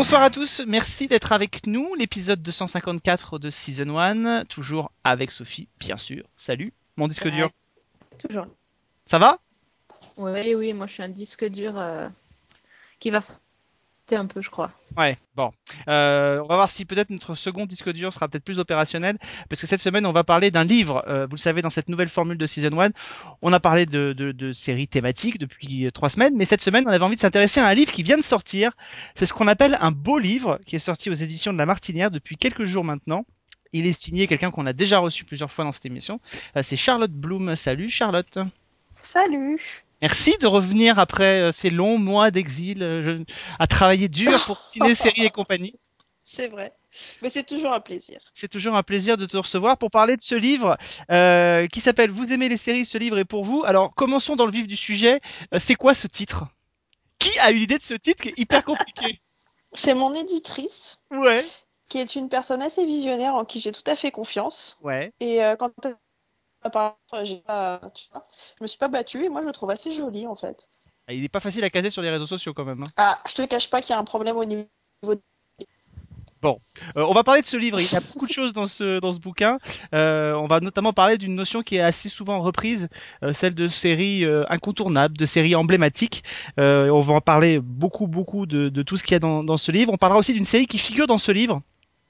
Bonsoir à tous, merci d'être avec nous. L'épisode 254 de Season 1, toujours avec Sophie, bien sûr. Salut, mon disque Ouais. dur. Toujours. Ça va? Oui, oui, moi je suis un disque dur euh, qui va un peu, je crois. Ouais, bon. Euh, on va voir si peut-être notre second disque dur sera peut-être plus opérationnel, parce que cette semaine, on va parler d'un livre. Euh, vous le savez, dans cette nouvelle formule de Season 1, on a parlé de, de, de séries thématiques depuis euh, trois semaines, mais cette semaine, on avait envie de s'intéresser à un livre qui vient de sortir. C'est ce qu'on appelle un beau livre, qui est sorti aux éditions de La Martinière depuis quelques jours maintenant. Il est signé quelqu'un qu'on a déjà reçu plusieurs fois dans cette émission. Euh, C'est Charlotte Bloom. Salut Charlotte. Salut Merci de revenir après euh, ces longs mois d'exil euh, à travailler dur pour ciné, séries et compagnie. C'est vrai. Mais c'est toujours un plaisir. C'est toujours un plaisir de te recevoir pour parler de ce livre euh, qui s'appelle Vous aimez les séries, ce livre est pour vous. Alors commençons dans le vif du sujet. Euh, c'est quoi ce titre? Qui a eu l'idée de ce titre qui est hyper compliqué? C'est mon éditrice, Ouais. qui est une personne assez visionnaire en qui j'ai tout à fait confiance. Ouais. Et euh, quand pas, tu vois, je me suis pas battue et moi je le trouve assez joli en fait. Ah, Il n'est pas facile à caser sur les réseaux sociaux quand même. hein. Ah, je te cache pas qu'il y a un problème au niveau. Euh, on va parler de ce livre. Il y a beaucoup de choses dans ce dans ce bouquin. Euh, on va notamment parler d'une notion qui est assez souvent reprise, euh, celle de séries euh, incontournables, de séries emblématiques. Euh, on va en parler beaucoup beaucoup de, de tout ce qu'il y a dans, dans ce livre. On parlera aussi d'une série qui figure dans ce livre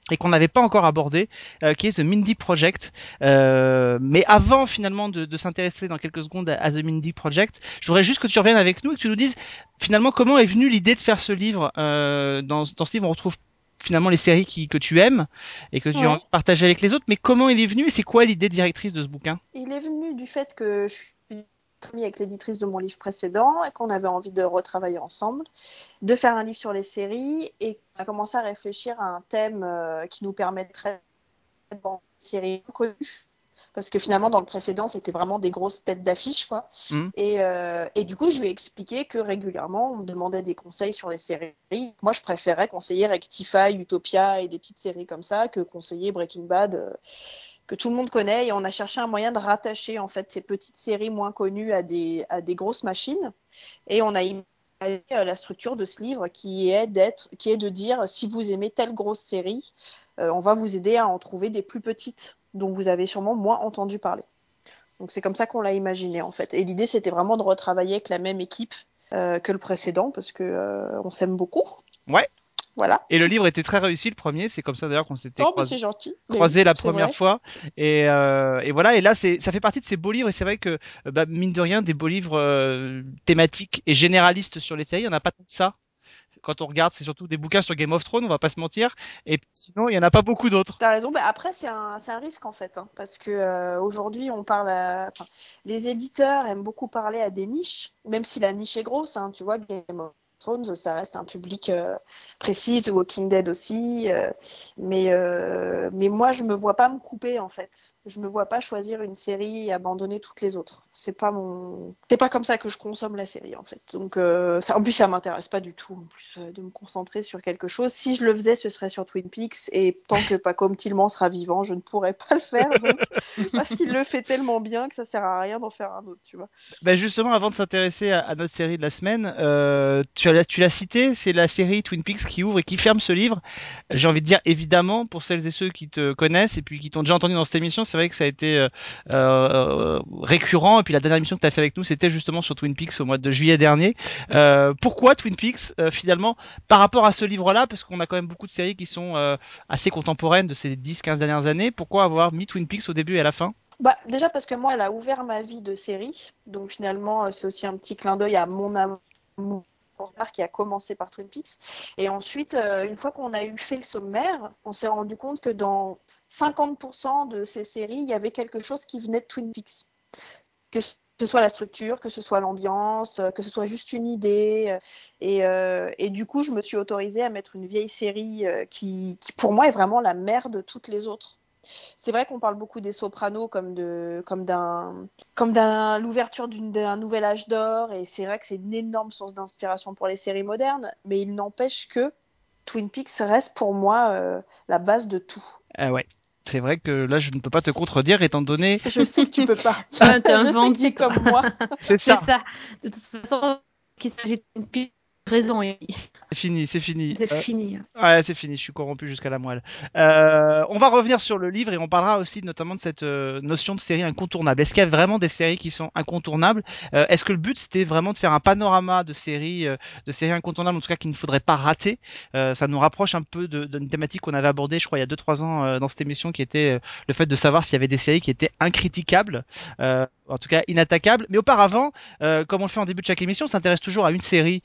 et qu'on n'avait pas encore abordé, euh, qui est The Mindy Project. Euh, mais avant finalement de, de s'intéresser dans quelques secondes à, à The Mindy Project, je voudrais juste que tu reviennes avec nous et que tu nous dises finalement comment est venue l'idée de faire ce livre. Euh, dans, dans ce livre, on retrouve finalement les séries qui, que tu aimes et que tu Ouais. partager avec les autres, mais comment il est venu et c'est quoi l'idée directrice de ce bouquin? Il est venu du fait que je suis avec l'éditrice de mon livre précédent et qu'on avait envie de retravailler ensemble, de faire un livre sur les séries et on a commencé à réfléchir à un thème euh, qui nous permettrait de vendre des séries connues. Parce que finalement, dans le précédent, c'était vraiment des grosses têtes d'affiche, quoi. Et, euh, et du coup, je lui ai expliqué que régulièrement, on me demandait des conseils sur les séries. Moi, je préférais conseiller Rectify, Utopia et des petites séries comme ça que conseiller Breaking Bad. euh, que tout le monde connaît et on a cherché un moyen de rattacher en fait ces petites séries moins connues à des, à des grosses machines. Et on a imaginé euh, la structure de ce livre qui est d'être qui est de dire si vous aimez telle grosse série euh, on va vous aider à en trouver des plus petites dont vous avez sûrement moins entendu parler. Donc c'est comme ça qu'on l'a imaginé en fait. Et l'idée c'était vraiment de retravailler avec la même équipe euh, que le précédent parce que on s'aime beaucoup. Ouais. Voilà Et le livre était très réussi, le premier, c'est comme ça d'ailleurs qu'on s'était oh, mais croisé, Mais croisé oui, la première vrai. fois. Et, euh, et voilà, et là, c'est, ça fait partie de ces beaux livres, et c'est vrai que, euh, bah, mine de rien, des beaux livres euh, thématiques et généralistes sur les séries, il n'y en a pas tant que ça. Quand on regarde, c'est surtout des bouquins sur Game of Thrones, on va pas se mentir, et sinon, il y en a pas beaucoup d'autres. T'as raison. Bah, après, c'est un, un risque en fait, hein, parce que euh, aujourd'hui, on parle. À... enfin, les éditeurs aiment beaucoup parler à des niches, même si la niche est grosse. Hein, tu vois, Game of Ça reste un public euh, précis. Walking Dead aussi. euh, mais euh, mais moi, je me vois pas me couper en fait. Je me vois pas choisir une série et abandonner toutes les autres. C'est pas mon. C'est pas comme ça que je consomme la série en fait. Donc, euh, ça, en plus, ça m'intéresse pas du tout en plus euh, de me concentrer sur quelque chose. Si je le faisais, ce serait sur Twin Peaks. Et tant que Paco Tillman sera vivant, je ne pourrais pas le faire. Donc, parce qu'il le fait tellement bien que ça sert à rien d'en faire un autre, tu vois. Bah justement, avant de s'intéresser à, à notre série de la semaine, euh, tu as- tu l'as cité, c'est la série Twin Peaks qui ouvre et qui ferme ce livre. J'ai envie de dire évidemment pour celles et ceux qui te connaissent et puis qui t'ont déjà entendu dans cette émission, c'est vrai que ça a été euh, euh, récurrent. Et puis la dernière émission que tu as fait avec nous, c'était justement sur Twin Peaks au mois de juillet dernier. Euh, pourquoi Twin Peaks finalement par rapport à ce livre-là, parce qu'on a quand même beaucoup de séries qui sont assez contemporaines de ces 10-15 dernières années. Pourquoi avoir mis Twin Peaks au début et à la fin? Bah, déjà parce que moi, elle a ouvert ma vie de série. Donc finalement, c'est aussi un petit clin d'œil à mon amour qui a commencé par Twin Peaks. Et ensuite, une fois qu'on a eu fait le sommaire, on s'est rendu compte que dans 50% de ces séries, il y avait quelque chose qui venait de Twin Peaks. Que ce soit la structure, que ce soit l'ambiance, euh, que ce soit juste une idée. euh, Et, euh, et du coup, je me suis autorisée à mettre une vieille série qui, pour moi, est vraiment la mère de toutes les autres. C'est vrai qu'on parle beaucoup des Sopranos comme de comme d'un comme d'un l'ouverture d'un nouvel âge d'or et c'est vrai que c'est une énorme source d'inspiration pour les séries modernes, mais il n'empêche que Twin Peaks reste pour moi la base de tout. Ah ouais. C'est vrai que là, je ne peux pas te contredire étant donné. Je sais que tu peux pas. Ah, t'es un bandit, comme moi. C'est C'est ça. ça. De toute façon, qu'il s'agit d'une pile raison, C'est fini, c'est fini. c'est Euh, fini. Ouais, c'est fini, je suis corrompu jusqu'à la moelle. Euh, on va revenir sur le livre et on parlera aussi notamment de cette euh, notion de série incontournable. Est-ce qu'il y a vraiment des séries qui sont incontournables? Euh, Est-ce que le but c'était vraiment de faire un panorama de séries, de séries incontournables, en tout cas qu'il ne faudrait pas rater? Ça nous rapproche un peu d'une thématique qu'on avait abordée, je crois, il y a 2-3 ans dans cette émission, qui était le fait de savoir s'il y avait des séries qui étaient incriticables, euh, en tout cas inattaquables. Mais auparavant, comme on le fait en début de chaque émission, on s'intéresse toujours à une série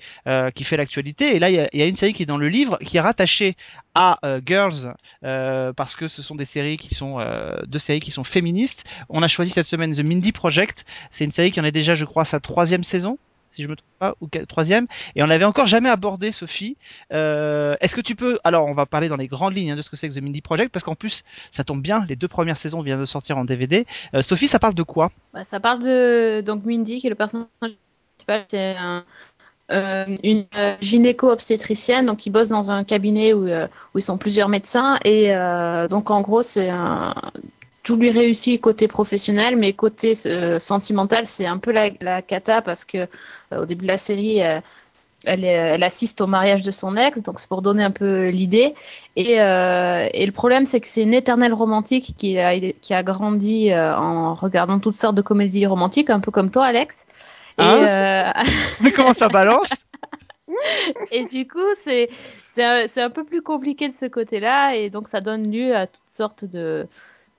qui fait l'actualité. Et là, il y, a, une série qui est dans le livre, qui est rattachée à euh, Girls, euh, parce que ce sont des séries qui sont euh, deux séries qui sont féministes. On a choisi cette semaine The Mindy Project. C'est une série qui en est déjà, je crois, sa troisième saison si je me trompe pas, ou troisième, et on l'avait encore jamais abordé, Sophie. Est-ce que tu peux, alors on va parler dans les grandes lignes hein, de ce que c'est que The Mindy Project, parce qu'en plus, ça tombe bien, les deux premières saisons viennent de sortir en DVD. Sophie, ça parle de quoi? Bah, ça parle de donc Mindy, qui est le personnage principal. C'est un- une euh, gynéco-obstétricienne donc qui bosse dans un cabinet où, euh, où ils sont plusieurs médecins. Et euh, donc, en gros, c'est un. Tout lui réussit côté professionnel, mais côté euh, sentimental, c'est un peu la, la cata parce que euh, au début de la série, euh, elle, elle assiste au mariage de son ex, donc c'est pour donner un peu l'idée. Et, euh, et le problème, c'est que c'est une éternelle romantique qui a, qui a grandi euh, en regardant toutes sortes de comédies romantiques, un peu comme toi, Alex. Hein euh, Mais comment ça balance? Et du coup, c'est c'est un, un peu plus compliqué de ce côté-là, et donc ça donne lieu à toutes sortes de,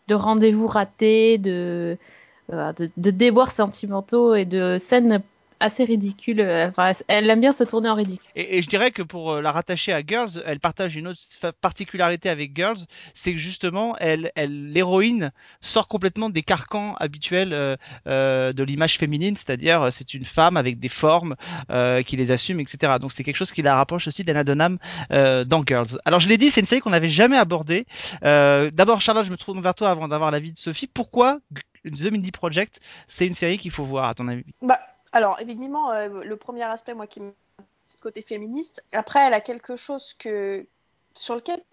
de rendez-vous ratés, de, euh, de, de déboires sentimentaux et de scènes assez ridicules. Enfin, elle aime bien se tourner en ridicule. Et, et je dirais que pour euh, la rattacher à Girls, elle partage une autre particularité avec Girls, c'est que justement, elle, elle, l'héroïne sort complètement des carcans habituels euh, euh, de l'image féminine, c'est-à-dire euh, c'est une femme avec des formes euh, qui les assume, etc. Donc c'est quelque chose qui la rapproche aussi d'Anna Dunham euh, dans Girls. Alors je l'ai dit, c'est une série qu'on n'avait jamais abordée. Euh, D'abord, Charlotte, je me tourne vers toi avant d'avoir l'avis de Sophie. Pourquoi The Mindy Project, c'est une série qu'il faut voir à ton avis? Bah, alors, évidemment, euh, le premier aspect, moi, qui me c'est le côté féministe. Après, elle a quelque chose que sur lequel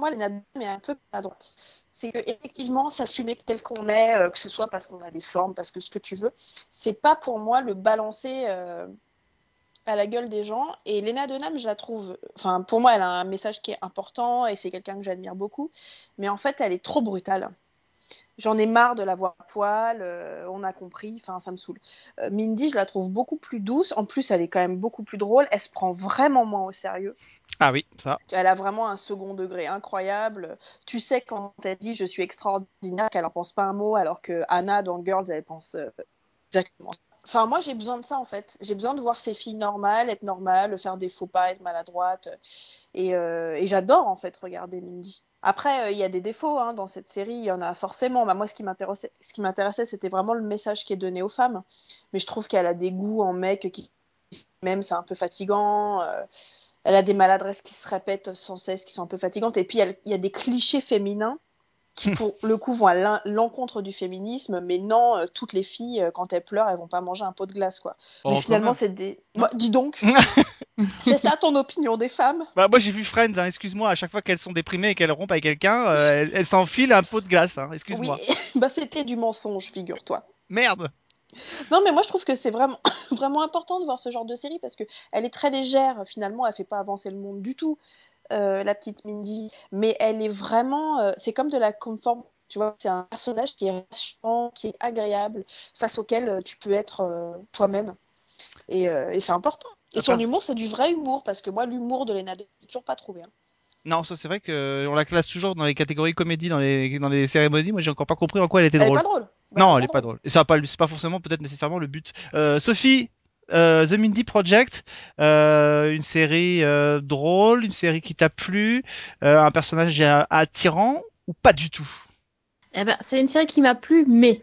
moi, Dunham est un peu à droite. C'est que effectivement, s'assumer tel qu'on est, euh, que ce soit parce qu'on a des formes, parce que ce que tu veux, c'est pas pour moi le balancer euh, à la gueule des gens. Et Léna Dunham, je la trouve, enfin, pour moi, elle a un message qui est important et c'est quelqu'un que j'admire beaucoup. Mais en fait, elle est trop brutale. J'en ai marre de la voir à poil, euh, on a compris, enfin ça me saoule. Euh, Mindy, je la trouve beaucoup plus douce, en plus elle est quand même beaucoup plus drôle, elle se prend vraiment moins au sérieux. Ah oui, ça. Elle a vraiment un second degré incroyable. Tu sais quand elle dit je suis extraordinaire qu'elle en pense pas un mot, alors que Anna dans Girls elle pense euh, exactement. Enfin moi j'ai besoin de ça en fait. J'ai besoin de voir ces filles normales, être normales, faire des faux pas, être maladroite. Et, euh, et j'adore en fait regarder Mindy. Après, euh, il y a des défauts hein, dans cette série, il y en a forcément. Bah, moi, ce qui m'intéressait, c'était vraiment le message qui est donné aux femmes. Mais je trouve qu'elle a des goûts en mec qui, même, c'est un peu fatigant. euh, elle a des maladresses qui se répètent sans cesse, qui sont un peu fatigantes. Et puis, elle- il y a des clichés féminins qui, pour le coup, vont à l'en- l'encontre du féminisme. Mais non, euh, toutes les filles, quand elles pleurent, elles vont pas manger un pot de glace, quoi. Oh, mais finalement, c'est des. Bah, dis donc, c'est ça ton opinion des femmes? Bah, moi j'ai vu Friends, hein, excuse-moi, à chaque fois qu'elles sont déprimées et qu'elles rompent avec quelqu'un, euh, elles, elles s'enfilent un pot de glace, hein, excuse-moi. Oui, bah c'était du mensonge, figure-toi. Merde Non, mais moi je trouve que c'est vraiment, vraiment important de voir ce genre de série parce que elle est très légère. Finalement, elle fait pas avancer le monde du tout, euh, la petite Mindy. Mais elle est vraiment, euh, c'est comme de la comfort. Tu vois, c'est un personnage qui est rassurant, qui est agréable, face auquel tu peux être euh, toi-même. Et, et c'est important. Et son humour, c'est du vrai humour parce que moi, l'humour de Lena j'ai toujours pas trouvé. hein. Non, ça c'est vrai que on la classe toujours dans les catégories comédie, dans les, dans les cérémonies. Moi j'ai encore pas compris en quoi elle était Elle est drôle. pas drôle. Bah, non, elle est pas drôle. Et ça va pas, c'est pas forcément peut-être nécessairement le but. Euh, Sophie, euh, The Mindy Project, euh, une série euh, drôle, une série qui t'a plu, euh, un personnage euh, attirant ou pas du tout? Eh ben, c'est une série qui m'a plu, mais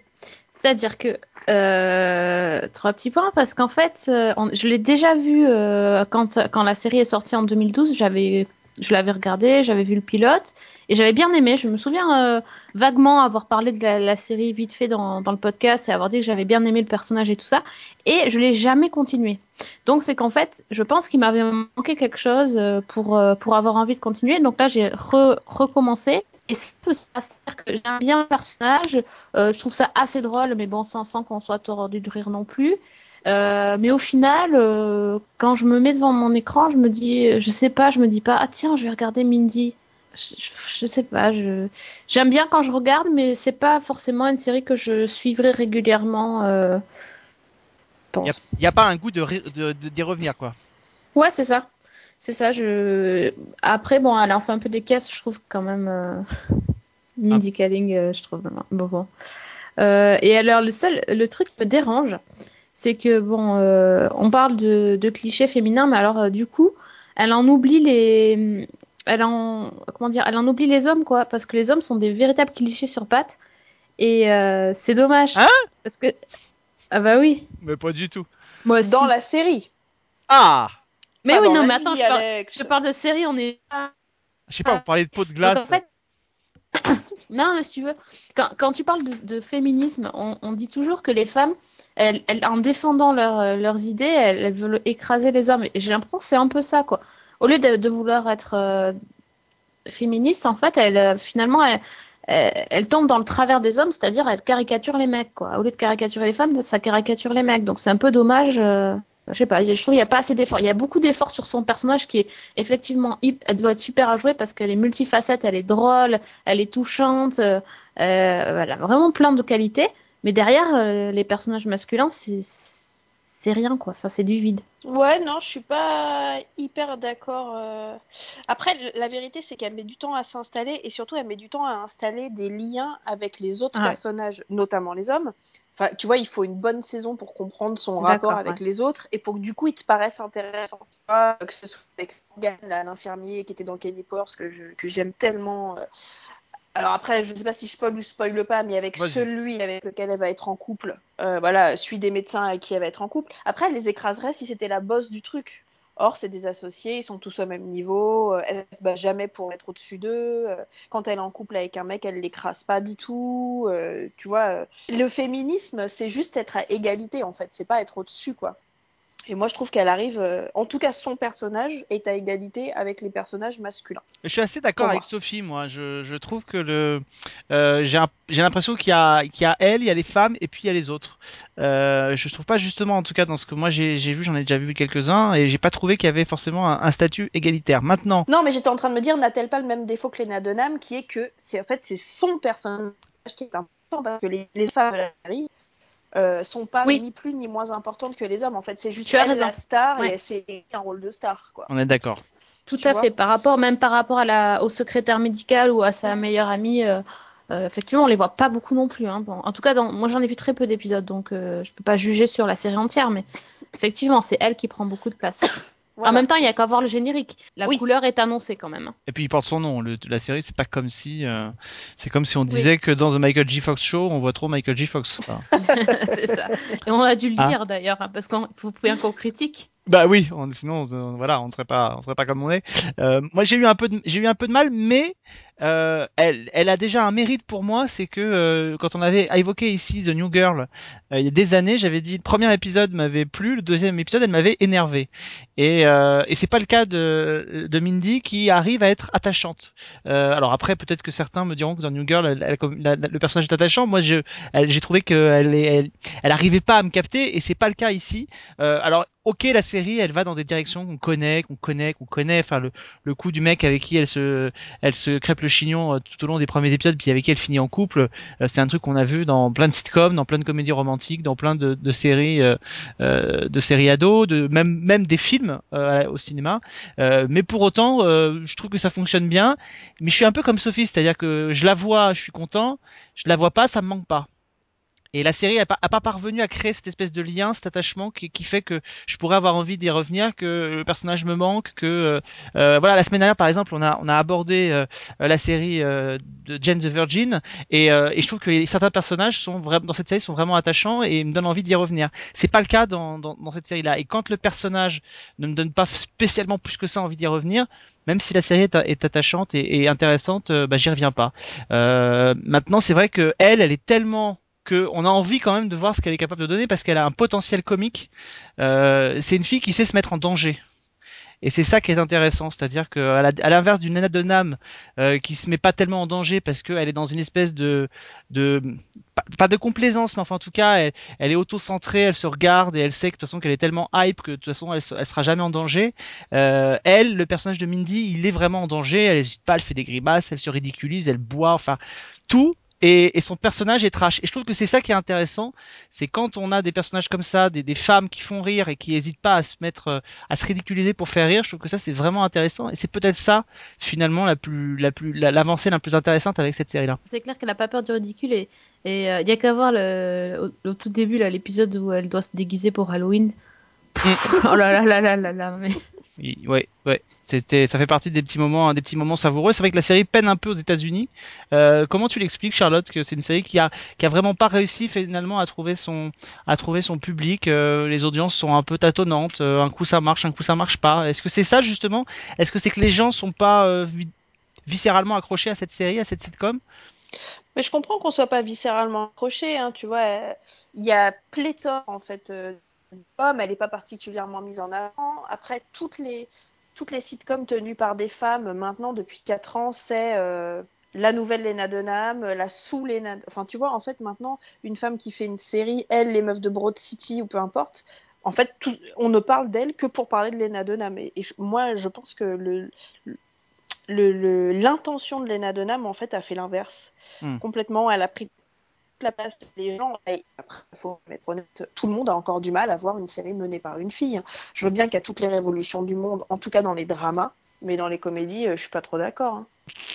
c'est-à-dire que euh, trois petits points parce qu'en fait, euh, je l'ai déjà vue euh, quand quand la série est sortie en 2012. J'avais je l'avais regardé, j'avais vu le pilote et j'avais bien aimé. Je me souviens euh, vaguement avoir parlé de la, série vite fait dans, dans, le podcast et avoir dit que j'avais bien aimé le personnage et tout ça. Et je l'ai jamais continué. Donc c'est qu'en fait, je pense qu'il m'avait manqué quelque chose euh, pour, pour avoir envie de continuer. Donc là, j'ai re recommencé. Et c'est c'est-à-dire que j'aime bien le personnage, euh, je trouve ça assez drôle, mais bon, sans, sans qu'on soit tordu de rire non plus. Euh, mais au final, euh, quand je me mets devant mon écran, je me dis, je sais pas, je me dis pas, ah tiens, je vais regarder Mindy. Je, je, je sais pas, je j'aime bien quand je regarde, mais c'est pas forcément une série que je suivrai régulièrement. Il n'y a, pas un goût de d'y de, de, revenir, quoi. Ouais, c'est ça. C'est ça. Je après, bon, elle en fait un peu des caisses, je trouve quand même. Euh... Mindy ah. Kaling, euh, je trouve bon. bon. Euh, et alors, le seul, le truc qui me dérange, c'est que bon, euh, on parle de, de, clichés féminins, mais alors euh, du coup, elle en oublie les, elle en, comment dire, elle en oublie les hommes quoi, parce que les hommes sont des véritables clichés sur pattes, et euh, c'est dommage. Hein? Parce que, ah bah oui. Mais pas du tout. Moi aussi. Dans la série. Ah. Mais oui, non, mais attends, je parle, je parle, de série, on est. Je sais pas, vous parlez de peau de glace. en fait... non, si tu veux, quand, quand tu parles de, de féminisme, on, on, dit toujours que les femmes, elles, elles, en défendant leur, leurs idées, elles, elles, veulent écraser les hommes. Et j'ai l'impression que c'est un peu ça, quoi. Au lieu de, de vouloir être euh, féministe, en fait, elle, finalement, elle, elle, tombe dans le travers des hommes, c'est-à-dire elle caricature les mecs, quoi. Au lieu de caricaturer les femmes, ça caricature les mecs. Donc c'est un peu dommage. Euh, je sais pas, je trouve qu'il n'y a pas assez d'efforts. Il y a beaucoup d'efforts sur son personnage qui est effectivement, elle doit être super à jouer parce qu'elle est multifacette, elle est drôle, elle est touchante, euh, elle a vraiment plein de qualités. Mais derrière, euh, les personnages masculins, c'est rien, quoi. Enfin, c'est du vide. Ouais, non, je suis pas hyper d'accord. Euh... Après, la vérité, c'est qu'elle met du temps à s'installer et surtout, elle met du temps à installer des liens avec les autres personnages, notamment les hommes. Enfin, tu vois, il faut une bonne saison pour comprendre son rapport avec ouais. les autres et pour que du coup, il te paraisse intéressant. Tu vois, que ce soit avec Morgan, l'infirmier qui était dans que je- que j'aime tellement. euh. Alors après, je sais pas si je spoil ou spoil pas, mais avec celui avec lequel elle va être en couple, euh, voilà, celui des médecins avec qui elle va être en couple. Après, elle les écraserait si c'était la bosse du truc. Or, c'est des associés, ils sont tous au même niveau, euh, elle se bat jamais pour être au-dessus d'eux. euh, Quand elle est en couple avec un mec, elle l'écrase pas du tout. euh, tu vois, le féminisme, c'est juste être à égalité en fait, c'est pas être au-dessus quoi. Et moi, je trouve qu'elle arrive, euh, en tout cas, son personnage est à égalité avec les personnages masculins. Je suis assez d'accord avec moi. Sophie, moi. Je, je trouve que le, euh, j'ai l'impression qu'il y a, qu'il y a elle, il y a les femmes et puis il y a les autres. Euh, je trouve pas justement, en tout cas dans ce que moi j'ai j'ai vu, j'en ai déjà vu quelques-uns et j'ai pas trouvé qu'il y avait forcément un, un statut égalitaire. Maintenant, Non, mais j'étais en train de me dire, n'a-t-elle pas le même défaut que Lena Dunham, qui est que c'est en fait c'est son personnage qui est important parce que les, les femmes de la série euh, sont pas Oui. ni plus ni moins importantes que les hommes. En fait, c'est juste Tu elle la star Ouais. et c'est un rôle de star quoi. on est d'accord. Tout Tu à fait. Par rapport, même par rapport à la, au secrétaire médical ou à sa meilleure amie, euh, euh, effectivement, on les voit pas beaucoup non plus. Hein. Bon, en tout cas, dans, moi j'en ai vu très peu d'épisodes, donc euh, je peux pas juger sur la série entière, mais effectivement, c'est elle qui prend beaucoup de place. Voilà. En même temps, il y a qu'à voir le générique. La Oui. couleur est annoncée quand même. Et puis il porte son nom. Le, la série, c'est pas comme si, euh, c'est comme si on Oui. disait que dans The Michael J. Fox Show, on voit trop Michael J. Fox. Enfin, c'est ça. Et on a dû le Ah. dire d'ailleurs, hein, parce qu'il faut bien qu'on critique. Bah oui, on- sinon on- voilà, on ne serait pas, on serait pas comme on est. Euh, moi j'ai eu un peu, de, j'ai eu un peu de mal, mais euh, elle, elle a déjà un mérite pour moi, c'est que euh, quand on avait évoqué ici The New Girl euh, il y a des années, j'avais dit le premier épisode m'avait plu, le deuxième épisode elle m'avait énervé. Et, euh, et c'est pas le cas de, de Mindy qui arrive à être attachante. Euh, alors après peut-être que certains me diront que dans New Girl elle- elle- le personnage est attachant. Moi j'ai trouvé qu'elle elle, elle arrivait pas à me capter et c'est pas le cas ici. Euh, alors ok la série elle va dans des directions qu'on connaît, qu'on connaît, qu'on connaît. Enfin le, le coup du mec avec qui elle se, elle se crêpe le chignon euh, tout au long des premiers épisodes puis avec elle finit en couple, euh, c'est un truc qu'on a vu dans plein de sitcoms, dans plein de comédies romantiques, dans plein de, séries, euh, de séries ados, même même des films au cinéma. Mais pour autant, je trouve que ça fonctionne bien. Mais je suis un peu comme Sophie, c'est-à-dire que je la vois, je suis content. Je la vois pas, ça me manque pas. Et la série a pas, pas parvenu à créer cette espèce de lien, cet attachement qui, qui fait que je pourrais avoir envie d'y revenir, que le personnage me manque, que euh, euh, voilà la semaine dernière par exemple on a on a abordé euh, la série euh, de Jane the Virgin et, euh, et je trouve que les, certains personnages sont vraiment dans cette série sont vraiment attachants et me donnent envie d'y revenir. C'est pas le cas dans, dans, dans cette série là. Et quand le personnage ne me donne pas spécialement plus que ça envie d'y revenir, même si la série est, est attachante et, et intéressante, euh, bah, j'y reviens pas. Maintenant, c'est vrai que elle, elle est tellement que on a envie quand même de voir ce qu'elle est capable de donner parce qu'elle a un potentiel comique. Euh, c'est une fille qui sait se mettre en danger. Et c'est ça qui est intéressant, c'est-à-dire la- à l'inverse d'une Nana Dunham euh, qui se met pas tellement en danger parce qu'elle est dans une espèce de, de pas, de complaisance, mais enfin en tout cas elle, est auto-centrée, elle se regarde et elle sait que de toute façon qu'elle est tellement hype que de toute façon elle sera jamais en danger. Euh, elle, le personnage de Mindy, il est vraiment en danger, elle hésite pas, elle fait des grimaces, elle se ridiculise, elle boit, enfin tout. Et, et son personnage est trash. Et je trouve que c'est ça qui est intéressant, c'est quand on a des personnages comme ça, des, des femmes qui font rire et qui hésitent pas à se mettre, euh, à se ridiculiser pour faire rire. Je trouve que ça c'est vraiment intéressant. Et c'est peut-être ça finalement la plus, la plus, la- l'avancée la plus intéressante avec cette série-là. C'est clair qu'elle a pas peur du ridicule et et euh, il y a qu'à voir le, au, au tout début là l'épisode où elle doit se déguiser pour Halloween. oh là là là là là là mais Oui, Ouais, ouais. C'était, ça fait partie des petits moments, des petits moments savoureux. C'est vrai que la série peine un peu aux États-Unis. Euh, comment tu l'expliques, Charlotte, que c'est une série qui a, qui a vraiment pas réussi finalement à trouver son, à trouver son public. Euh, les audiences sont un peu tâtonnantes. Euh, un coup ça marche, un coup ça marche pas. Est-ce que c'est ça justement? Est-ce que c'est que les gens sont pas vi- viscéralement accrochés à cette série, à cette sitcom? Mais je comprends qu'on soit pas viscéralement accroché, hein, tu vois. Il y a pléthore, en fait, elle n'est pas particulièrement mise en avant. Après, toutes les, toutes les sitcoms tenues par des femmes, maintenant, depuis 4 ans, c'est euh, la nouvelle Lena Dunham, la sous Lena... Enfin, tu vois, en fait, maintenant, une femme qui fait une série, elle, les meufs de Broad City, ou peu importe, en fait, tout- on ne parle d'elle que pour parler de Lena Dunham. Et, moi, je pense que le... le- le- L'intention de Lena Dunham, en fait, a fait l'inverse. Hmm. Complètement, elle a pris la place des gens. Et après, faut être honnête, tout le monde a encore du mal à voir une série menée par une fille. Je veux bien qu'il y a toutes les révolutions du monde, en tout cas dans les dramas, mais dans les comédies, euh, je suis pas trop d'accord. hein.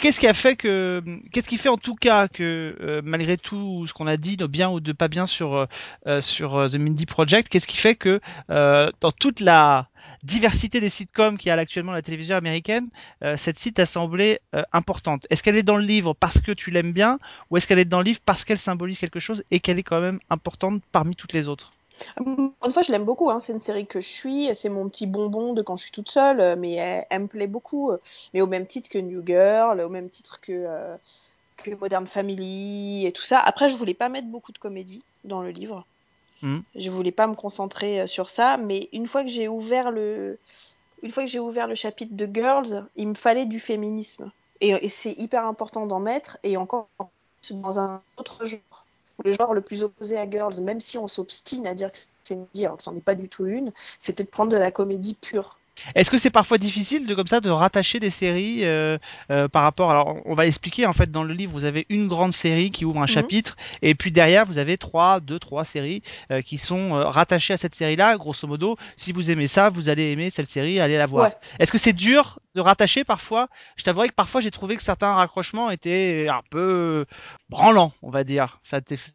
Qu'est-ce qui a fait que, qu'est-ce qui fait en tout cas que euh, malgré tout ce qu'on a dit de bien ou de pas bien sur euh, sur The Mindy Project, qu'est-ce qui fait que dans toute la diversité des sitcoms qu'il a actuellement la télévision américaine, euh, cette site a semblé euh, importante. Est-ce qu'elle est dans le livre parce que tu l'aimes bien, ou est-ce qu'elle est dans le livre parce qu'elle symbolise quelque chose et qu'elle est quand même importante parmi toutes les autres? Une fois, je l'aime beaucoup. hein. C'est une série que je suis. C'est mon petit bonbon de quand je suis toute seule. euh, Mais elle, me plaît beaucoup. Mais au même titre que New Girl, au même titre que, que Modern Family et tout ça. Après, je voulais pas mettre beaucoup de comédie dans le livre. Mhm. Je voulais pas me concentrer euh, sur ça. Mais une fois que j'ai ouvert le, une fois que j'ai ouvert le chapitre de Girls, il me fallait du féminisme. Et, et c'est hyper important d'en mettre. Et encore dans un autre genre le genre le plus opposé à Girls, même si on s'obstine à dire que c'est une que c'en est pas du tout une, c'était de prendre de la comédie pure. Est-ce que c'est parfois difficile de comme ça de rattacher des séries euh, euh, par rapport alors on va l'expliquer en fait dans le livre vous avez une grande série qui ouvre un Mhm. chapitre et puis derrière vous avez trois deux trois séries euh, qui sont rattachées à cette série là grosso modo si vous aimez ça vous allez aimer cette série allez la voir. Ouais. est-ce que c'est dur de rattacher parfois? Je t'avouerai que parfois j'ai trouvé que certains raccrochements étaient un peu branlants on va dire. Ça a été fait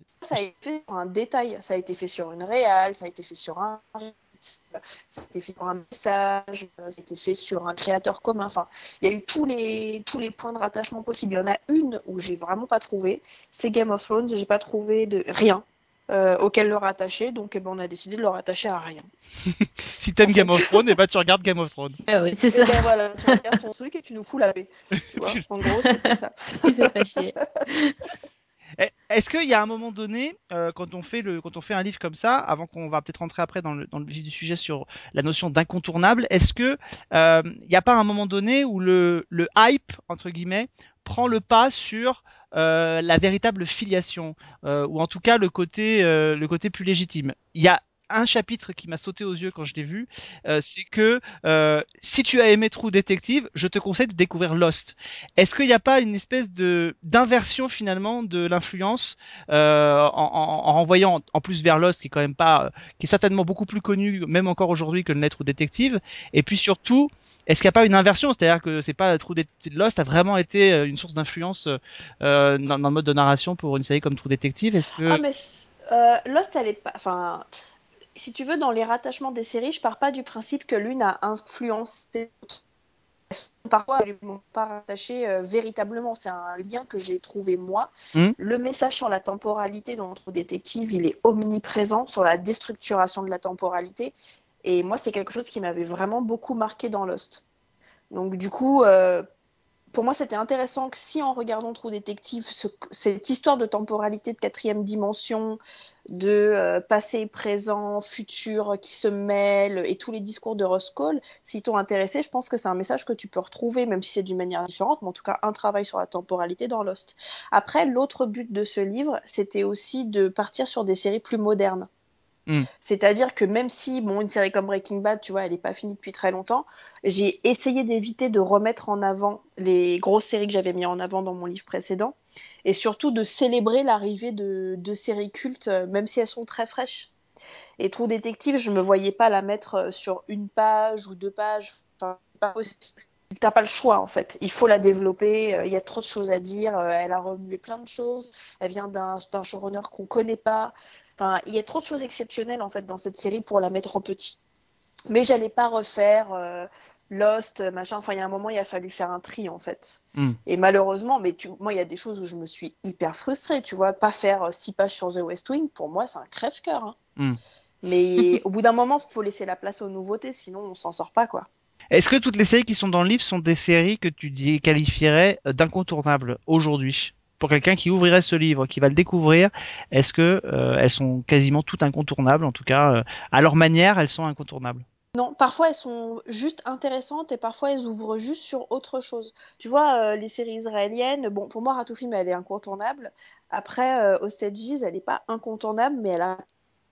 sur un détail, ça a été fait sur une réal, ça a été fait sur un ça a été fait sur un message, euh, ça a été fait sur un créateur commun. Enfin, il y a eu tous les tous les points de rattachement possibles. Il y en a une où j'ai vraiment pas trouvé, c'est Game of Thrones. J'ai pas trouvé de rien euh, auquel le rattacher, donc eh ben, on a décidé de le rattacher à rien. si t'aimes Game of Thrones et bah tu regardes Game of Thrones Ah oui, c'est ça. ben voilà, tu regardes ton truc et tu nous fous la paix. Tu vois, en gros, c'était ça. Tu fais pas chier. Eh, Est-ce qu'il y a un moment donné, euh, quand on fait le, quand on fait un livre comme ça, avant qu'on va peut-être rentrer après dans le, dans le vif du sujet sur la notion d'incontournable, est-ce que euh, il n'y a pas un moment donné où le, le hype entre guillemets prend le pas sur euh, la véritable filiation, euh, ou en tout cas le côté, euh, le côté plus légitime? Il y a un chapitre qui m'a sauté aux yeux quand je l'ai vu, euh, c'est que euh, si tu as aimé True Detective, je te conseille de découvrir Lost. Est-ce qu'il n'y a pas une espèce de d'inversion finalement de l'influence euh, en, en, en renvoyant en plus vers Lost, qui est quand même pas, euh, qui est certainement beaucoup plus connu, même encore aujourd'hui que le Net True Detective? Et puis surtout, est-ce qu'il n'y a pas une inversion, c'est-à-dire que c'est pas True Det- Lost a vraiment été euh, une source d'influence euh, dans, dans le mode de narration pour une série comme True Detective Est-ce que Ah, mais Euh, Lost, elle est pas. Enfin, si tu veux, dans les rattachements des séries, je pars pas du principe que l'une a influencé l'autre. Parfois, elles ne m'ont pas rattaché euh, véritablement. C'est un lien que j'ai trouvé moi. Hmm. Le message sur la temporalité dans notre détective, il est omniprésent sur la déstructuration de la temporalité. Et moi, c'est quelque chose qui m'avait vraiment beaucoup marqué dans Lost. Donc, du coup, euh, pour moi, c'était intéressant que si en regardant True Détective, ce- cette histoire de temporalité de quatrième dimension, de euh, passé, présent, futur qui se mêlent et tous les discours de Ross Cole, s'ils t'ont intéressé, je pense que c'est un message que tu peux retrouver, même si c'est d'une manière différente, mais en tout cas un travail sur la temporalité dans Lost. Après, l'autre but de ce livre, c'était aussi de partir sur des séries plus modernes. Mm. C'est-à-dire que même si, bon, une série comme Breaking Bad, tu vois, elle n'est pas finie depuis très longtemps, j'ai essayé d'éviter de remettre en avant les grosses séries que j'avais mis en avant dans mon livre précédent, et surtout de célébrer l'arrivée de, de séries cultes, euh, même si elles sont très fraîches. Et True Détective, je me voyais pas la mettre euh, sur une page ou deux pages. Enfin, pas. T'as pas le choix en fait. Il faut la développer. euh, Il y a trop de choses à dire. Elle a remué plein de choses. Elle vient d'un showrunner qu'on connaît pas. Enfin, il y a trop de choses exceptionnelles en fait dans cette série pour la mettre en petit. Mais j'allais pas refaire euh, Lost, machin. Enfin, il y a un moment, il a fallu faire un tri en fait. Mm. Et malheureusement, mais tu... moi, il y a des choses où je me suis hyper frustrée. Tu vois, pas faire euh, six pages sur The West Wing, pour moi, c'est un crève-cœur. hein. Mm. Mais au bout d'un moment, il faut laisser la place aux nouveautés, sinon on s'en sort pas quoi. Est-ce que toutes les séries qui sont dans le livre sont des séries que tu dis, qualifierais euh, d'incontournables aujourd'hui? Pour quelqu'un qui ouvrirait ce livre, qui va le découvrir, est-ce que euh, elles sont quasiment toutes incontournables En tout cas, euh, à leur manière, elles sont incontournables? Non, parfois elles sont juste intéressantes et parfois elles ouvrent juste sur autre chose. Tu vois, euh, les séries israéliennes, bon, pour moi, Ratoufim, elle est incontournable. Après, Hostages, elle n'est pas incontournable, mais elle a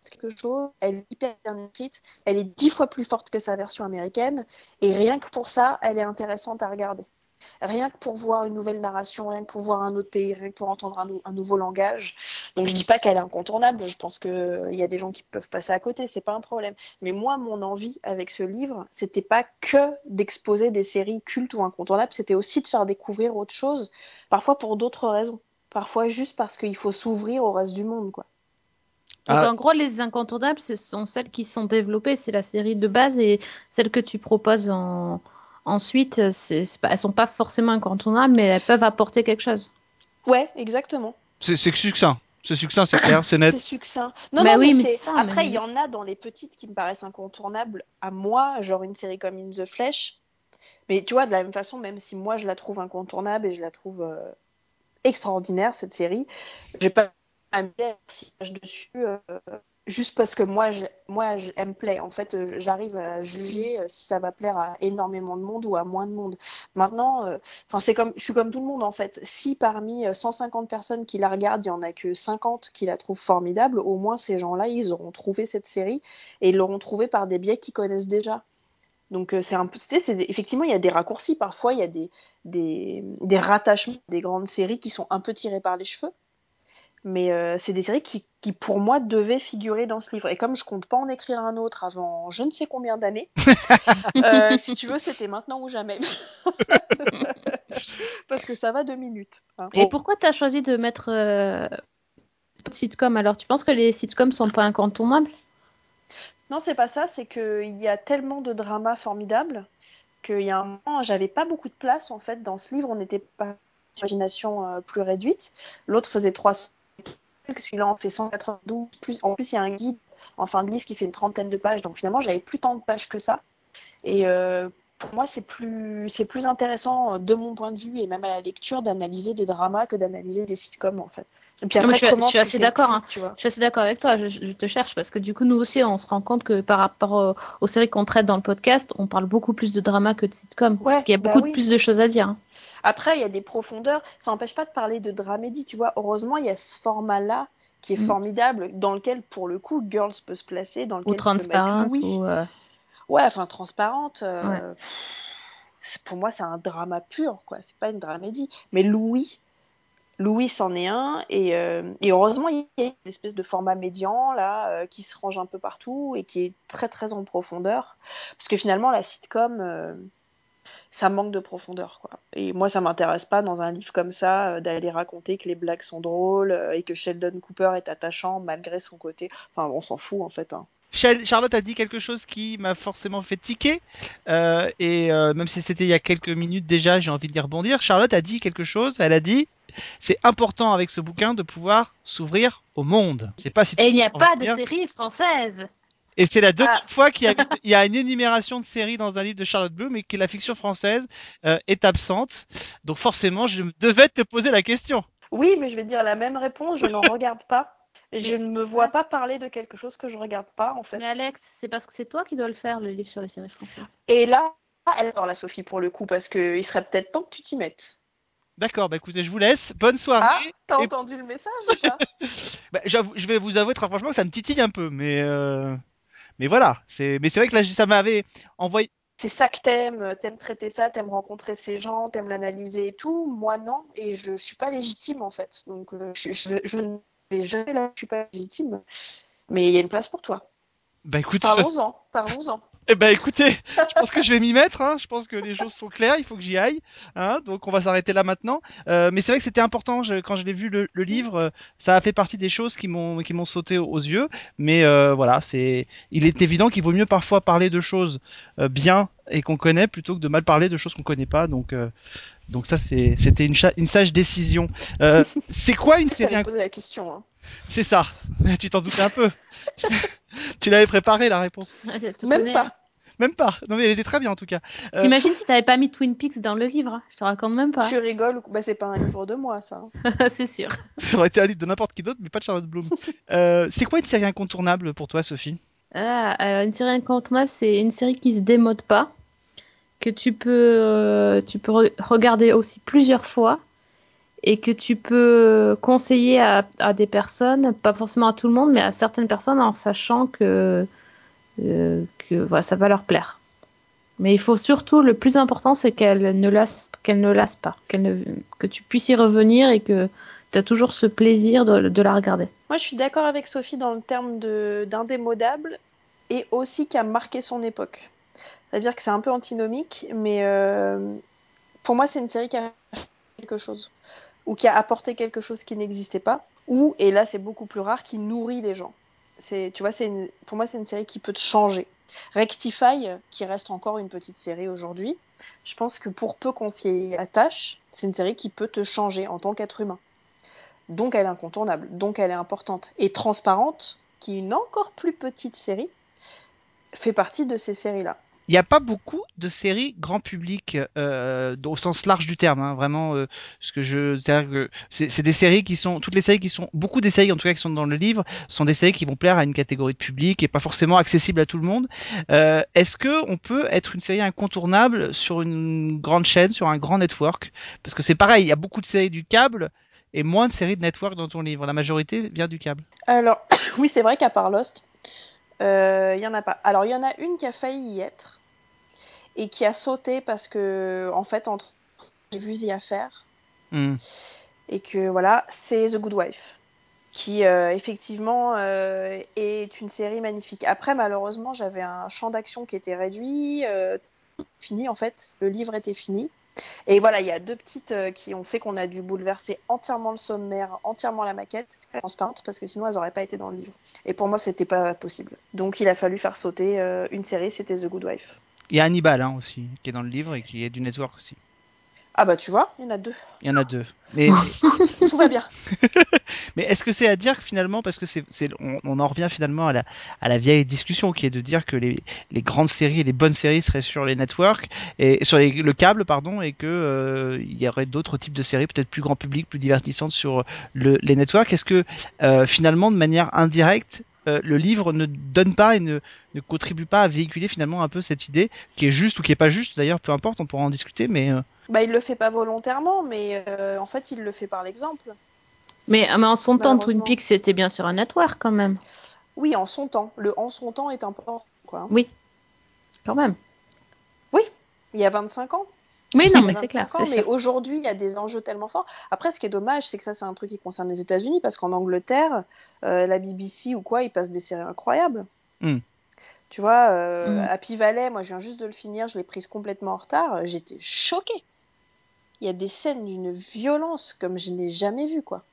quelque chose, elle est hyper bien écrite, elle est dix fois plus forte que sa version américaine, et rien que pour ça, elle est intéressante à regarder. Rien que pour voir une nouvelle narration, rien que pour voir un autre pays, rien que pour entendre un, nou- un nouveau langage. Donc je dis pas qu'elle est incontournable, je pense qu'il y a des gens qui peuvent passer à côté, c'est pas un problème. Mais moi, mon envie avec ce livre, c'était pas que d'exposer des séries cultes ou incontournables, c'était aussi de faire découvrir autre chose, parfois pour d'autres raisons. Parfois juste parce qu'il faut s'ouvrir au reste du monde, quoi. Donc Ah. en gros, les incontournables, ce sont celles qui sont développées, c'est la série de base et celles que tu proposes en... ensuite, c'est, c'est pas- elles sont pas forcément incontournables, mais elles peuvent apporter quelque chose. Ouais, exactement. C'est succinct. C'est succinct, c'est clair, c'est net. C'est succinct. Non, Bah non, oui, mais ça, Après, mais- il y en a dans les petites qui me paraissent incontournables à moi, genre une série comme In the Flesh. Mais tu vois, de la même façon, même si moi je la trouve incontournable et je la trouve euh, extraordinaire, cette série, j'ai pas à me dire si je dessus euh, juste parce que moi, je, moi, elle me plaît. En fait, euh, j'arrive à juger euh, si ça va plaire à énormément de monde ou à moins de monde. Maintenant, euh, enfin, c'est comme, je suis comme tout le monde en fait. Si parmi euh, 150 personnes qui la regardent, il y en a que 50 qui la trouvent formidable, au moins ces gens-là, ils auront trouvé cette série et ils l'auront trouvée par des biais qu'ils connaissent déjà. Donc c'est un peu, effectivement il y a des raccourcis parfois, il y a des, des, des rattachements des grandes séries qui sont un peu tirés par les cheveux, mais euh, c'est des séries qui, qui pour moi devaient figurer dans ce livre. Et comme je compte pas en écrire un autre avant je ne sais combien d'années, euh, si tu veux c'était maintenant ou jamais, parce que ça va deux minutes. hein. Et pourquoi tu as choisi de mettre euh, sitcom alors? Tu penses que les sitcoms sont pas incontournables? Non, c'est pas ça, c'est qu'il y a tellement de dramas formidables qu'il y a un moment, j'avais pas beaucoup de place en fait dans ce livre, on n'était pas imagination euh, plus réduite. L'autre faisait 300, celui-là en fait 192. Plus, en plus, il y a un guide en fin de livre qui fait une trentaine de pages, donc finalement, j'avais plus tant de pages que ça. Et euh, pour moi, c'est plus, c'est plus intéressant euh, de mon point de vue et même à la lecture d'analyser des dramas que d'analyser des sitcoms en fait. Et puis après, je suis- je assez d'accord, hein. Je suis assez d'accord avec toi, je, je te cherche parce que du coup, nous aussi, on se rend compte que par rapport au- aux séries qu'on traite dans le podcast, on parle beaucoup plus de drama que de sitcom. parce qu'il y a bah beaucoup oui. de plus de choses à dire. hein. Après, il y a des profondeurs. Ça n'empêche pas de parler de dramédie. Tu vois, heureusement, il y a ce format-là qui est Mm. formidable, dans lequel, pour le coup, Girls peut se placer, dans lequel Ou. Louis. Ou, euh, Ouais, enfin, transparente. euh, Ouais. Pour moi, c'est un drama pur, quoi. C'est pas une dramédie. Mais Louis, Louis c'en est un. Et, euh, et heureusement, il y a une espèce de format médian, là, euh, qui se range un peu partout et qui est très, très en profondeur. Parce que finalement, la sitcom. euh, ça manque de profondeur, quoi. Et moi, ça m'intéresse pas dans un livre comme ça d'aller raconter que les blagues sont drôles et que Sheldon Cooper est attachant malgré son côté. Enfin, on s'en fout en fait. hein. Char- Charlotte a dit quelque chose qui m'a forcément fait tiquer, euh, et euh, même si c'était il y a quelques minutes déjà, j'ai envie d'y rebondir. Charlotte a dit quelque chose, elle a dit c'est important avec ce bouquin de pouvoir s'ouvrir au monde. C'est pas si tu Et il n'y a pas de série française. Et c'est la deuxième Ah. fois qu'il y, a- il y a une énumération de séries dans un livre de Charlotte Bloom et que la fiction française euh, est absente. Donc forcément, je devais te poser la question. Oui, mais je vais dire la même réponse. Je n'en regarde pas. Et je ne me vois pas parler de quelque chose que je regarde pas en fait. Mais Alex, c'est parce que c'est toi qui dois le faire, le livre sur les séries françaises. Et là, elle adore la Sophie pour le coup parce qu'il serait peut-être temps que tu t'y mettes. D'accord, bah écoutez, je vous laisse. Bonne soirée. Ah, t'as Et- entendu le message ou pas Bah, je vais vous avouer très franchement que ça me titille un peu, mais euh, mais voilà. C'est mais c'est vrai que là, ça m'avait envoyé. C'est ça que t'aimes, t'aimes traiter ça, t'aimes rencontrer ces gens, t'aimes l'analyser et tout. Moi non, et je suis pas légitime en fait. Donc euh, je, je, je ne vais jamais là, je suis pas légitime. Mais il y a une place pour toi. Bah écoute, Parlons-en, parlons-en. eh ben écoutez, je pense que je vais m'y mettre. Hein. Je pense que les choses sont claires. Il faut que j'y aille. Hein. Donc on va s'arrêter là maintenant. Euh, mais c'est vrai que c'était important. Je- quand je l'ai vu le, le livre, euh, ça a fait partie des choses qui m'ont qui m'ont sauté aux yeux. Mais euh, voilà, c'est. Il est évident qu'il vaut mieux parfois parler de choses euh, bien et qu'on connaît plutôt que de mal parler de choses qu'on connaît pas. Donc donc ça c'était une, sage décision. Euh, c'est quoi une série T'allais inc- poser la question. Hein. C'est ça. Tu t'en doutais un peu. tu l'avais préparé la réponse. Même connaît, pas. hein. Même pas. Non mais elle était très bien en tout cas. Euh, T'imagines si t'avais pas mis Twin Peaks dans le livre hein Je te raconte même pas. Tu rigoles, ou- bah c'est pas un livre de moi ça. c'est sûr. Ça aurait été un livre de n'importe qui d'autre, mais pas de Charlotte Bloom. Euh, c'est quoi une série incontournable pour toi, Sophie? Ah, alors une série incontournable, c'est une série qui se démode pas, que tu peux, euh, tu peux re- regarder aussi plusieurs fois et que tu peux conseiller à, à des personnes, pas forcément à tout le monde, mais à certaines personnes en sachant que, euh, que voilà, ça va leur plaire. Mais il faut surtout, le plus important, c'est qu'elle ne lasse, qu'elle ne pas, ne, que tu puisses y revenir et que tu as toujours ce plaisir de, de la regarder. Moi je suis d'accord avec Sophie dans le terme d'indémodable et aussi qui a marqué son époque. C'est-à-dire que c'est un peu antinomique, mais euh, pour moi c'est une série qui a quelque chose ou qui a apporté quelque chose qui n'existait pas ou et là c'est beaucoup plus rare qui nourrit les gens. Tu vois pour moi c'est une série qui peut te changer. Rectify qui reste encore une petite série aujourd'hui. Je pense que pour peu qu'on s'y attache, c'est une série qui peut te changer en tant qu'être humain. Donc elle est incontournable, donc elle est importante. Et Transparente, qui est une encore plus petite série, fait partie de ces séries-là. Il n'y a pas beaucoup de séries grand public euh, au sens large du terme, hein, vraiment. euh, ce que je, c'est des séries qui sont, toutes les séries qui sont, beaucoup des séries en tout cas qui sont dans le livre, sont des séries qui vont plaire à une catégorie de public et pas forcément accessibles à tout le monde. Euh, Est-ce que on peut être une série incontournable sur une grande chaîne, sur un grand network? Parce que c'est pareil, il y a beaucoup de séries du câble et moins de séries de network dans ton livre. La majorité vient du câble. Alors, oui, c'est vrai qu'à part Lost, euh, il y en a pas. Alors, il y en a une qui a failli y être et qui a sauté parce que, en fait, entre j'ai vu y faire Hmm. et que voilà, c'est The Good Wife, qui euh, effectivement euh, est une série magnifique. Après, malheureusement, j'avais un champ d'action qui était réduit, euh, fini en fait, le livre était fini. Et voilà, il y a deux petites euh, qui ont fait qu'on a dû bouleverser entièrement le sommaire, entièrement la maquette, transparente, parce que sinon elles n'auraient pas été dans le livre. Et pour moi, c'était pas possible. Donc il a fallu faire sauter une série, c'était The Good Wife. Il y a Hannibal hein, aussi, qui est dans le livre et qui est du network aussi. Ah bah tu vois, il y en a deux. Il y en a deux. Mais Tout va bien. Mais est-ce que c'est à dire que finalement, parce que c'est, c'est- on, on en revient finalement à la, à la vieille discussion qui est de dire que les, les grandes séries et les bonnes séries seraient sur les networks et sur les- le câble, pardon, et que euh, il y aurait d'autres types de séries peut-être plus grand public, plus divertissantes sur le- les networks. Est-ce que euh, finalement, de manière indirecte, euh, le livre ne donne pas et ne, ne contribue pas à véhiculer finalement un peu cette idée qui est juste ou qui est pas juste d'ailleurs, peu importe, on pourra en discuter, mais euh, Bah il le fait pas volontairement, mais euh, en fait il le fait par l'exemple. Mais, mais en son temps, Twin. Peaks, c'était bien sur un network quand même. Oui, en son temps. Le en son temps est important, quoi. Quand même. Il y a 25 ans. Oui, non, mais 25 c'est clair, ans, mais aujourd'hui, il y a des enjeux tellement forts. Après, ce qui est dommage, c'est que ça, c'est un truc qui concerne les États-Unis, parce qu'en Angleterre, euh, la BBC ou quoi, ils passent des séries incroyables. Hmm. Tu vois, euh, Mm. Happy Valley, moi je viens juste de le finir, je l'ai prise complètement en retard, j'étais choquée. Il y a des scènes d'une violence comme je n'ai jamais vu, quoi.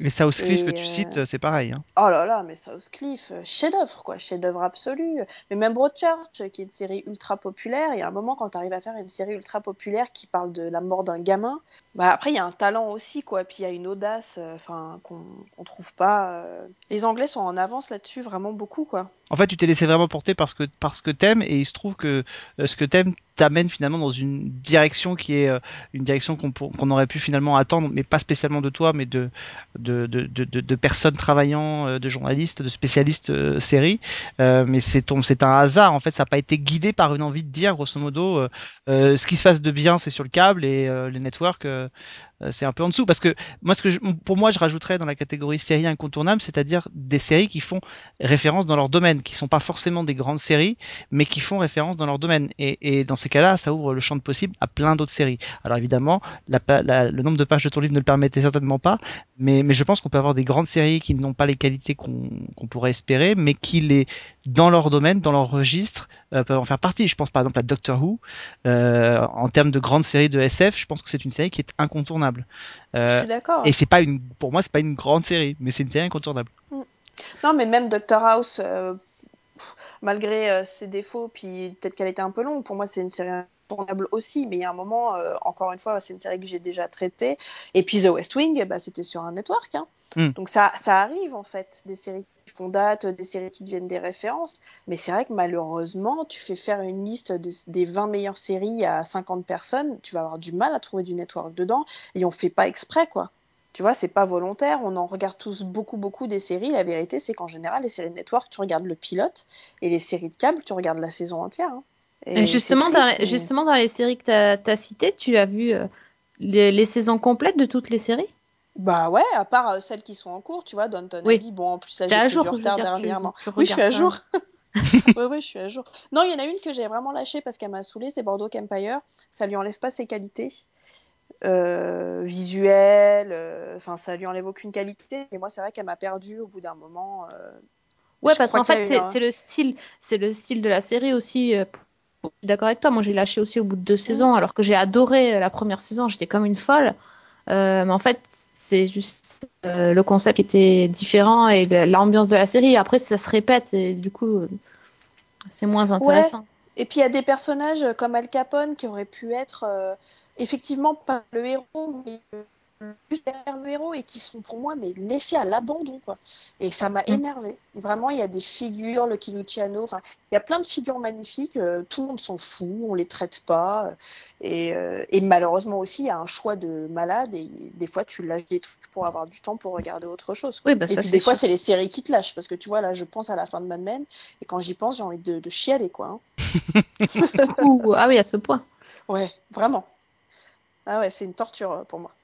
Les South Cliff que Et, tu euh, cites, c'est pareil. hein. Oh là là, mais Southcliffe, euh, chef-d'œuvre, quoi, chef-d'œuvre absolu. Mais même Broadchurch, euh, qui est une série ultra populaire, il y a un moment quand tu arrives à faire une série ultra populaire qui parle de la mort d'un gamin, bah après il y a un talent aussi, quoi, puis il y a une audace, enfin qu'on qu'on trouve pas. Les Anglais sont en avance là-dessus, vraiment beaucoup, quoi. En fait, tu t'es laissé vraiment porter parce que parce que t'aimes et il se trouve que ce que t'aimes t'amène finalement dans une direction qui est euh, une direction qu'on qu'on aurait pu finalement attendre, mais pas spécialement de toi, mais de de, de, de, personnes travaillant, euh, de journalistes, de spécialistes euh, séries. Euh, mais c'est un hasard en fait, ça n'a pas été guidé par une envie de dire grosso modo ce qui se passe de bien c'est sur le câble et les networks c'est un peu en dessous. Parce que moi ce que pour moi je rajouterais dans la catégorie série incontournable c'est-à-dire des séries qui font référence dans leur domaine qui sont pas forcément des grandes séries mais qui font référence dans leur domaine. Et, dans ces cas-là ça ouvre le champ de possible à plein d'autres séries. Alors évidemment le nombre de pages de ton livre ne le permettait certainement pas mais, je pense qu'on peut avoir des grandes séries qui n'ont pas les qualités qu'on pourrait espérer mais qui dans leur domaine dans leur registre euh, peuvent en faire partie. Je pense par exemple à Doctor Who. Euh, en termes de grandes séries de SF je pense que c'est une série qui est incontournable Je euh, suis d'accord. et c'est pas une, pour moi, c'est pas une grande série, mais c'est une série incontournable. Non, mais même Doctor House, euh, malgré euh, ses défauts, puis peut-être qu'elle était un peu longue, pour moi c'est une série incontournable aussi, mais il y a un moment, encore une fois, c'est une série que j'ai déjà traitée. Et puis The West Wing, bah, c'était sur un network. hein. Mm. Donc ça, ça arrive en fait, des séries font date, des séries qui deviennent des références. Mais c'est vrai que malheureusement, tu fais faire une liste des, des 20 meilleures séries à 50 personnes, tu vas avoir du mal à trouver du network dedans, et on fait pas exprès quoi. Tu vois, c'est pas volontaire, on en regarde tous beaucoup, beaucoup des séries. La vérité, c'est qu'en général, les séries de network, tu regardes le pilote, et les séries de câble, tu regardes la saison entière. hein. Et justement, dans, mais- justement, dans les séries que tu as, citées, tu as vu euh, les, les saisons complètes de toutes les séries? Bah ouais, à part euh, celles qui sont en cours, tu vois, Downton Oui. Abbey, bon, en plus là, j'ai à jour, du retard dire, dernièrement. tu oui, je suis à jour. ouais, ouais, je suis à jour. Non, il y en a une que j'ai vraiment lâchée parce qu'elle m'a saoulée, c'est Bordeaux Empire. Ça lui enlève pas ses qualités euh, visuelles, euh, enfin, ça lui enlève aucune qualité. Et moi, c'est vrai qu'elle m'a perdue au bout d'un moment. Ouais, parce qu'en fait, c'est un- le style, c'est le style de la série aussi. d'accord avec toi. Moi, j'ai lâché aussi au bout de deux saisons, alors que j'ai adoré la première saison. J'étais comme une folle. Euh, mais en fait, c'est juste euh, le concept qui était différent et l'ambiance de la série. Après, ça se répète et du coup, euh, c'est moins intéressant. Et puis il y a des personnages comme Al Capone qui auraient pu être euh, effectivement pas le héros, mais juste derrière le héros et qui sont pour moi mais laissés à l'abandon quoi. Et ça m'a Mm. énervé. Vraiment, il y a des figures, le Luciano, enfin, il y a plein de figures magnifiques. euh, tout le monde s'en fout, on les traite pas. euh, et, euh, et malheureusement aussi, il y a un choix de malade et des fois tu lâches des trucs pour avoir du temps pour regarder autre chose. quoi. Oui, bah, et ça, puis c'est des fois, c'est les séries qui te lâchent parce que tu vois là, je pense à la fin de Mad Men et quand j'y pense, j'ai envie de, de chialer quoi. hein. Ouh, ah oui, à ce point. Ouais, vraiment. Ah ouais, c'est une torture euh, pour moi.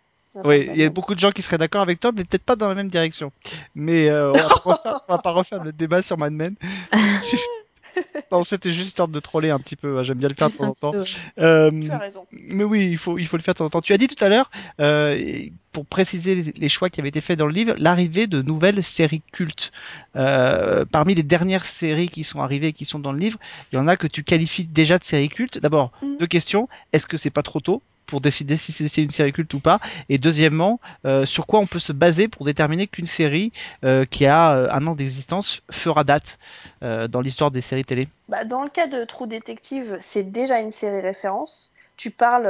Oui, de il y a beaucoup de gens qui seraient d'accord avec toi, mais peut-être pas dans la même direction. Mais euh, on, va refaire, on va pas refaire le débat sur Mad Men. non, c'était juste histoire de troller un petit peu. hein, J'aime bien le faire de temps en temps. Euh, Tu as raison. mais oui, il faut, il faut le faire de temps en temps. Tu as dit tout à l'heure, euh, pour préciser les, les choix qui avaient été faits dans le livre, l'arrivée de nouvelles séries cultes. Euh, parmi les dernières séries qui sont arrivées et qui sont dans le livre, il y en a que tu qualifies déjà de séries cultes. D'abord, Mhm. deux questions. Est-ce que c'est pas trop tôt? Pour décider si c'est une série culte ou pas Et deuxièmement, euh, sur quoi on peut se baser pour déterminer qu'une série euh, qui a euh, un an d'existence fera date dans l'histoire des séries télé Bah, dans le cas de True Detective, c'est déjà une série référence. Tu parles,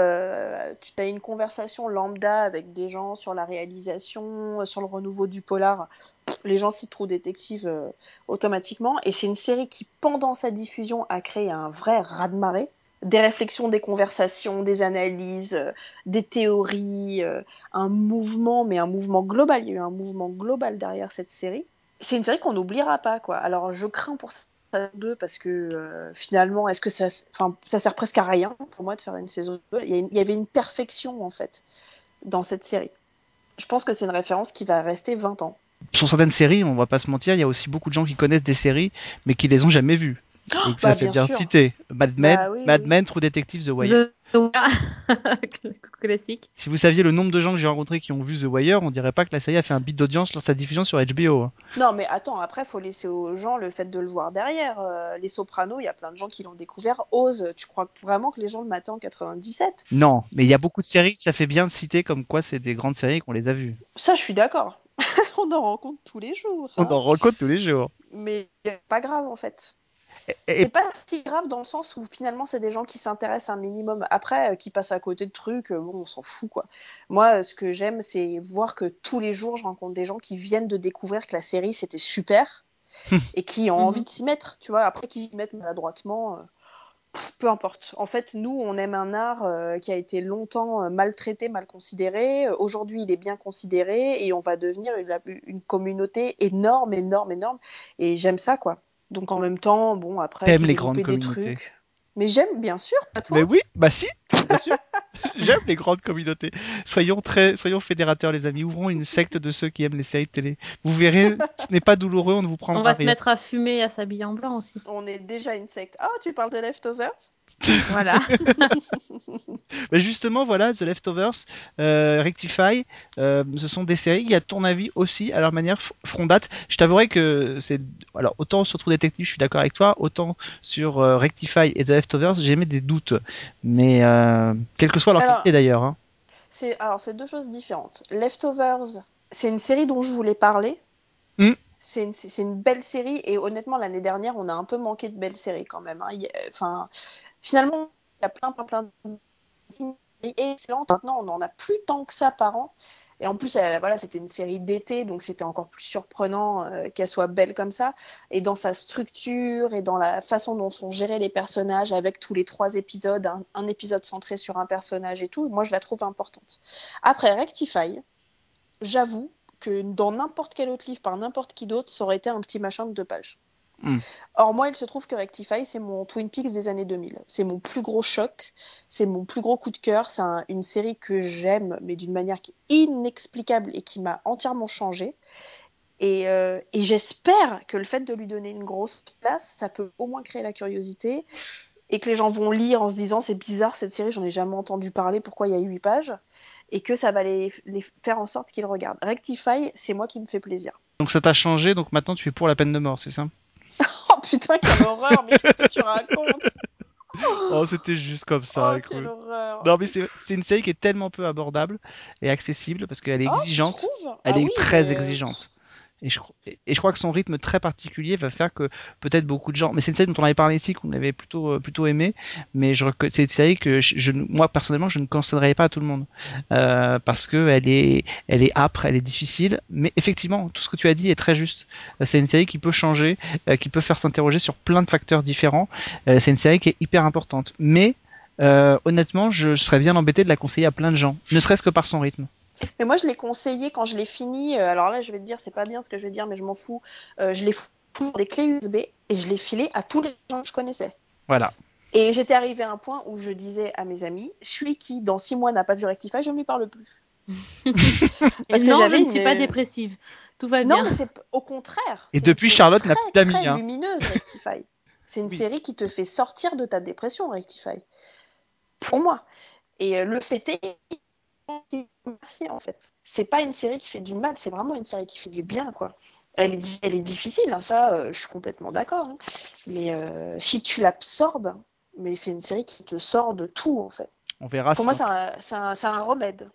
tu as une conversation lambda avec des gens sur la réalisation, sur le renouveau du polar. Les gens citent True Detective euh, automatiquement. Et c'est une série qui, pendant sa diffusion, a créé un vrai raz-de-marée. Des réflexions, des conversations, des analyses, euh, des théories, euh, un mouvement, mais un mouvement global. Il y a eu un mouvement global derrière cette série. C'est une série qu'on n'oubliera pas, quoi. Alors, je crains pour saison 2 parce que euh, finalement, est-ce que ça, enfin, ça sert presque à rien pour moi de faire une saison 2. Il y, avait une perfection en fait dans cette série. Je pense que c'est une référence qui va rester 20 ans. Sur certaines séries, on va pas se mentir, il y a aussi beaucoup de gens qui connaissent des séries, mais qui les ont jamais vues. Et que bah, ça fait bien bien citer Mad Men, Bah oui, Mad oui. Men, True Detective, The Wire. The Classique. Si vous saviez le nombre de gens que j'ai rencontrés qui ont vu The Wire, on dirait pas que la série a fait un bit d'audience lors de sa diffusion sur HBO. hein. Non, mais attends, après, faut laisser aux gens le fait de le voir derrière. Euh, les Sopranos, il y a plein de gens qui l'ont découvert. Ose, tu crois vraiment que les gens le mataient en 97 Non, mais il y a beaucoup de séries, ça fait bien de citer comme quoi c'est des grandes séries qu'on les a vues. Ça, je suis d'accord. On en rencontre tous les jours. On hein. en rencontre tous les jours. Mais pas grave, en fait. Et- C'est pas si grave dans le sens où finalement c'est des gens qui s'intéressent un minimum. Après, euh, qui passent à côté de trucs, euh, bon, on s'en fout quoi. Moi, euh, ce que j'aime, c'est voir que tous les jours, je rencontre des gens qui viennent de découvrir que la série c'était super et qui ont Mhm. envie de s'y mettre. Tu vois, après qu'ils s'y mettent maladroitement, euh, pff, peu importe. En fait, nous, on aime un art euh, qui a été longtemps euh, maltraité, mal considéré. Aujourd'hui, il est bien considéré et on va devenir une, une communauté énorme, énorme, énorme. Et j'aime ça quoi. Donc en même temps, bon, après, T'aimes les grandes des communautés. trucs. Mais j'aime, bien sûr, pas toi. Mais oui, bah si, bien sûr. J'aime les grandes communautés. Soyons très, soyons fédérateurs, les amis. Ouvrons une secte de ceux qui aiment les séries de télé. Vous verrez, ce n'est pas douloureux, on ne vous prendra On va se mettre à fumer et à s'habiller en blanc aussi. On est déjà une secte. Ah, tu parles de Leftovers? Voilà. Mais justement, voilà, The Leftovers, euh, Rectify, euh, ce sont des séries qui, à ton avis, aussi, à leur manière, feront date. Je t'avouerai que c'est, alors, autant sur True Detective, je suis d'accord avec toi, autant sur euh, Rectify et The Leftovers, j'ai mis des doutes. Mais, euh, quelle que soit leur Alors- qualité d'ailleurs. hein. C'est alors c'est deux choses différentes. Leftovers, c'est une série dont je voulais parler. Hmm. C'est une, c'est une belle série et honnêtement l'année dernière on a un peu manqué de belles séries quand même. hein. Enfin, finalement il y a plein plein plein de séries excellentes. Maintenant on en a plus tant que ça par an. Et en plus, elle- voilà, c'était une série d'été, donc c'était encore plus surprenant euh, qu'elle soit belle comme ça. Et dans sa structure et dans la façon dont sont gérés les personnages, avec tous les trois épisodes, un, un épisode centré sur un personnage et tout, moi je la trouve importante. Après Rectify, j'avoue que dans n'importe quel autre livre par n'importe qui d'autre, ça aurait été un petit machin de deux pages. Hmm. Or, moi, il se trouve que Rectify, c'est mon Twin Peaks des années 2000. C'est mon plus gros choc, c'est mon plus gros coup de cœur. C'est un- une série que j'aime, mais d'une manière qui est inexplicable et qui m'a entièrement changé. Et, euh, et j'espère que le fait de lui donner une grosse place, ça peut au moins créer la curiosité et que les gens vont lire en se disant c'est bizarre cette série, j'en ai jamais entendu parler, pourquoi il y a huit pages? Et que ça va les, les faire en sorte qu'ils regardent. Rectify, c'est moi qui me fait plaisir. Donc ça t'a changé, donc maintenant tu es pour la peine de mort, c'est ça? Oh putain, quelle horreur, mais qu'est-ce que tu racontes Oh, c'était juste comme ça, Oh, quelle horreur Non, mais c'est une série qui est tellement peu abordable et accessible parce qu'elle est Oh, exigeante. Elle Ah est oui, très mais, exigeante. Et je, crois que son rythme très particulier va faire que peut-être beaucoup de gens. Mais c'est une série dont on avait parlé ici, qu'on avait plutôt euh, plutôt aimé. Mais c'est une série que moi personnellement je ne conseillerais pas à tout le monde Euh, parce que elle est elle est âpre, elle est difficile. Mais effectivement, tout ce que tu as dit est très juste. Euh, C'est une série qui peut changer, qui peut faire s'interroger sur plein de facteurs différents. C'est une série qui est hyper importante. Mais honnêtement, je serais bien embêté de la conseiller à plein de gens, ne serait-ce que par son rythme. Mais moi, je l'ai conseillé quand je l'ai fini. euh, alors là, je vais te dire, c'est pas bien ce que je vais dire, mais je m'en fous. Euh, je l'ai foutu sur des clés USB et je l'ai filé à tous les gens que je connaissais. Voilà. Et j'étais arrivée à un point où je disais à mes amis, celui qui, dans six mois, n'a pas vu Rectify, je ne lui parle plus. Et Parce que non, je ne suis une- pas dépressive. Tout va Non, bien. mais c'est au contraire. Et C'est depuis, Charlotte n'a plus d'amis, très hein. lumineuse, Rectify. C'est une Oui. série qui te fait sortir de ta dépression, Rectify. Pour moi. Et euh, le fait est, merci en fait. C'est pas une série qui fait du mal, c'est vraiment une série qui fait du bien, quoi. Elle est, elle est difficile, hein, ça, euh, je suis complètement d'accord. hein. Mais euh, si tu l'absorbes, mais c'est une série qui te sort de tout, en fait. On verra. Pour si moi, on- c'est un, c'est un- c'est un remède.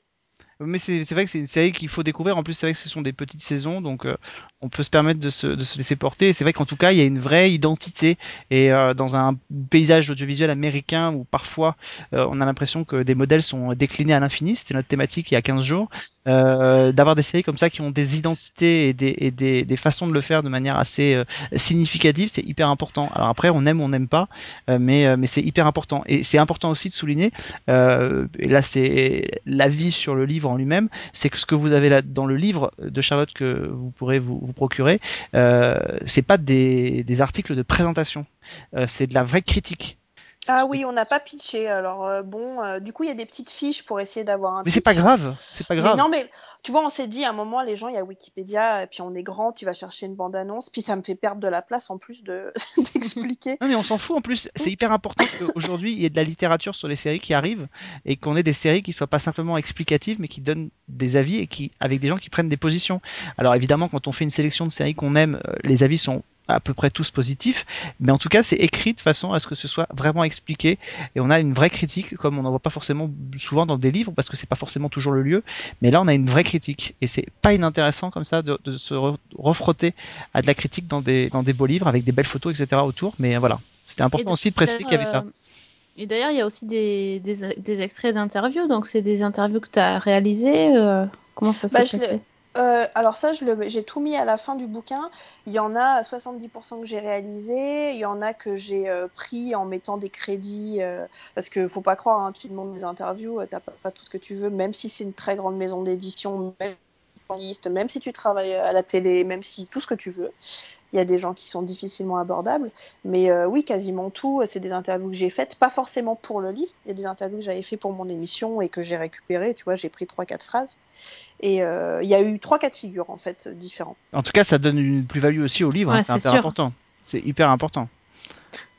Mais c'est vrai que c'est une série qu'il faut découvrir. En plus, c'est vrai que ce sont des petites saisons, donc euh, on peut se permettre de se, de se laisser porter. C'est vrai qu'en tout cas, il y a une vraie identité. Et euh, dans un paysage audiovisuel américain où parfois euh, on a l'impression que des modèles sont déclinés à l'infini, c'était notre thématique il y a 15 jours, euh, d'avoir des séries comme ça qui ont des identités et des, et des, des façons de le faire de manière assez euh, significative, c'est hyper important. Alors après, on aime ou on n'aime pas, mais, mais c'est hyper important. Et c'est important aussi de souligner, et là c'est l'avis sur le livre en lui-même, c'est que ce que vous avez là dans le livre de Charlotte que vous pourrez vous, vous procurer, euh, c'est pas des, des articles de présentation, euh, c'est de la vraie critique. Ah oui, on n'a pas pitché. Alors euh, bon, euh, du coup, il y a des petites fiches pour essayer d'avoir un. Mais c'est pas grave, c'est pas Mais grave. non, mais tu vois, on s'est dit à un moment, les gens, il y a Wikipédia, et puis on est grand, tu vas chercher une bande-annonce, puis ça me fait perdre de la place en plus de d'expliquer. Non mais on s'en fout en plus, c'est hyper important qu'aujourd'hui il y ait de la littérature sur les séries qui arrivent et qu'on ait des séries qui soient pas simplement explicatives mais qui donnent des avis et qui avec des gens qui prennent des positions. Alors évidemment quand on fait une sélection de séries qu'on aime, euh, les avis sont à peu près tous positifs, mais en tout cas c'est écrit de façon à ce que ce soit vraiment expliqué et on a une vraie critique comme on n'en voit pas forcément souvent dans des livres parce que c'est pas forcément toujours le lieu, mais là on a une vraie critique et c'est pas inintéressant comme ça de, de se re- refrotter à de la critique dans des dans des beaux livres avec des belles photos etc autour, mais voilà c'était important aussi de préciser qu'il y avait ça. euh, Et d'ailleurs, il y a aussi des, des, des extraits d'interviews. Donc, c'est des interviews que tu as réalisées. euh, comment ça s'est Bah, passé? Euh, alors ça, j'ai tout mis à la fin du bouquin. Il y en a 70% que j'ai réalisé, il y en a que j'ai euh, pris en mettant des crédits, euh, parce que faut pas croire, hein, tu demandes des interviews, euh, t'as pas, pas tout ce que tu veux, même si c'est une très grande maison d'édition, même journaliste, même si tu travailles à la télé, même si tout ce que tu veux. Il y a des gens qui sont difficilement abordables, mais euh, oui, quasiment tout, euh, c'est des interviews que j'ai faites, pas forcément pour le livre, il y a des interviews que j'avais fait pour mon émission et que j'ai récupérées, tu vois, j'ai pris trois quatre phrases. Et euh, il y a eu trois cas de figure en fait différents. En tout cas ça donne une plus-value aussi au livre, hein, Ouais, c'est c'est hyper sûr. important. C'est hyper important.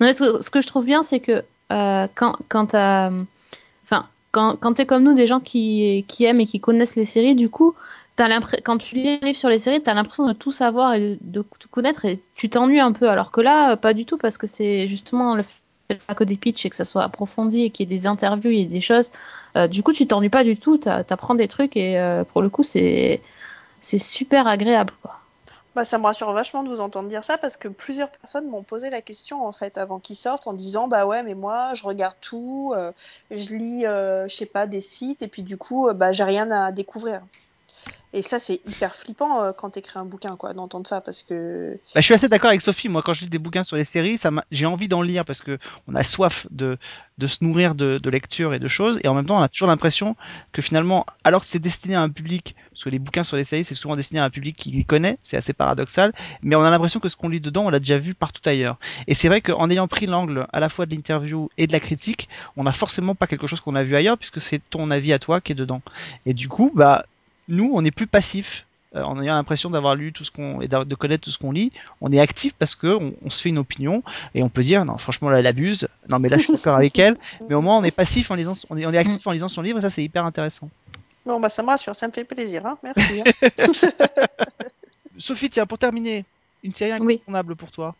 Non, mais ce, que, ce que je trouve bien, c'est que euh, quand, quand t'as- Enfin, quand, quand t'es comme nous, des gens qui, qui aiment et qui connaissent les séries, du coup, quand tu lis un livre sur les séries, t'as l'impression de tout savoir et de, tout connaître et tu t'ennuies un peu. Alors que là, euh, pas du tout, parce que c'est justement le fait que des pitchs et que ça soit approfondi et qu'il y ait des interviews et des choses. euh, du coup, tu t'ennuies pas du tout, t'a- t'apprends des trucs et euh, pour le coup, c'est super agréable. Bah, ça me rassure vachement de vous entendre dire ça parce que plusieurs personnes m'ont posé la question en fait avant qu'ils sortent en disant bah ouais mais moi je regarde tout, je lis je sais pas des sites et puis du coup bah j'ai rien à découvrir. Et ça c'est hyper flippant euh, quand t'écris un bouquin quoi d'entendre ça parce que Bah, je suis assez d'accord avec Sophie. Moi, quand je lis des bouquins sur les séries, ça j'ai envie d'en lire parce que on a soif de, de se nourrir de, de lecture et de choses. Et en même temps, on a toujours l'impression que finalement, alors que c'est destiné à un public, parce que les bouquins sur les séries, c'est souvent destiné à un public qui les connaît, c'est assez paradoxal. Mais on a l'impression que ce qu'on lit dedans, on l'a déjà vu partout ailleurs. Et c'est vrai qu'en ayant pris l'angle à la fois de l'interview et de la critique, on n'a forcément pas quelque chose qu'on a vu ailleurs puisque c'est ton avis à toi qui est dedans. Et du coup, bah, nous, on est plus passif. euh, en ayant l'impression d'avoir lu tout ce qu'on et de connaître tout ce qu'on lit, on est actif parce que on, on se fait une opinion et on peut dire non franchement là elle abuse, non mais là je suis d'accord avec elle, mais au moins on est passif en lisant, on est, on est actif en lisant son livre et ça c'est hyper intéressant. bon bah ça me rassure, ça me fait plaisir hein. Merci. hein. Sophie tiens pour terminer une série Oui. incontournable pour toi.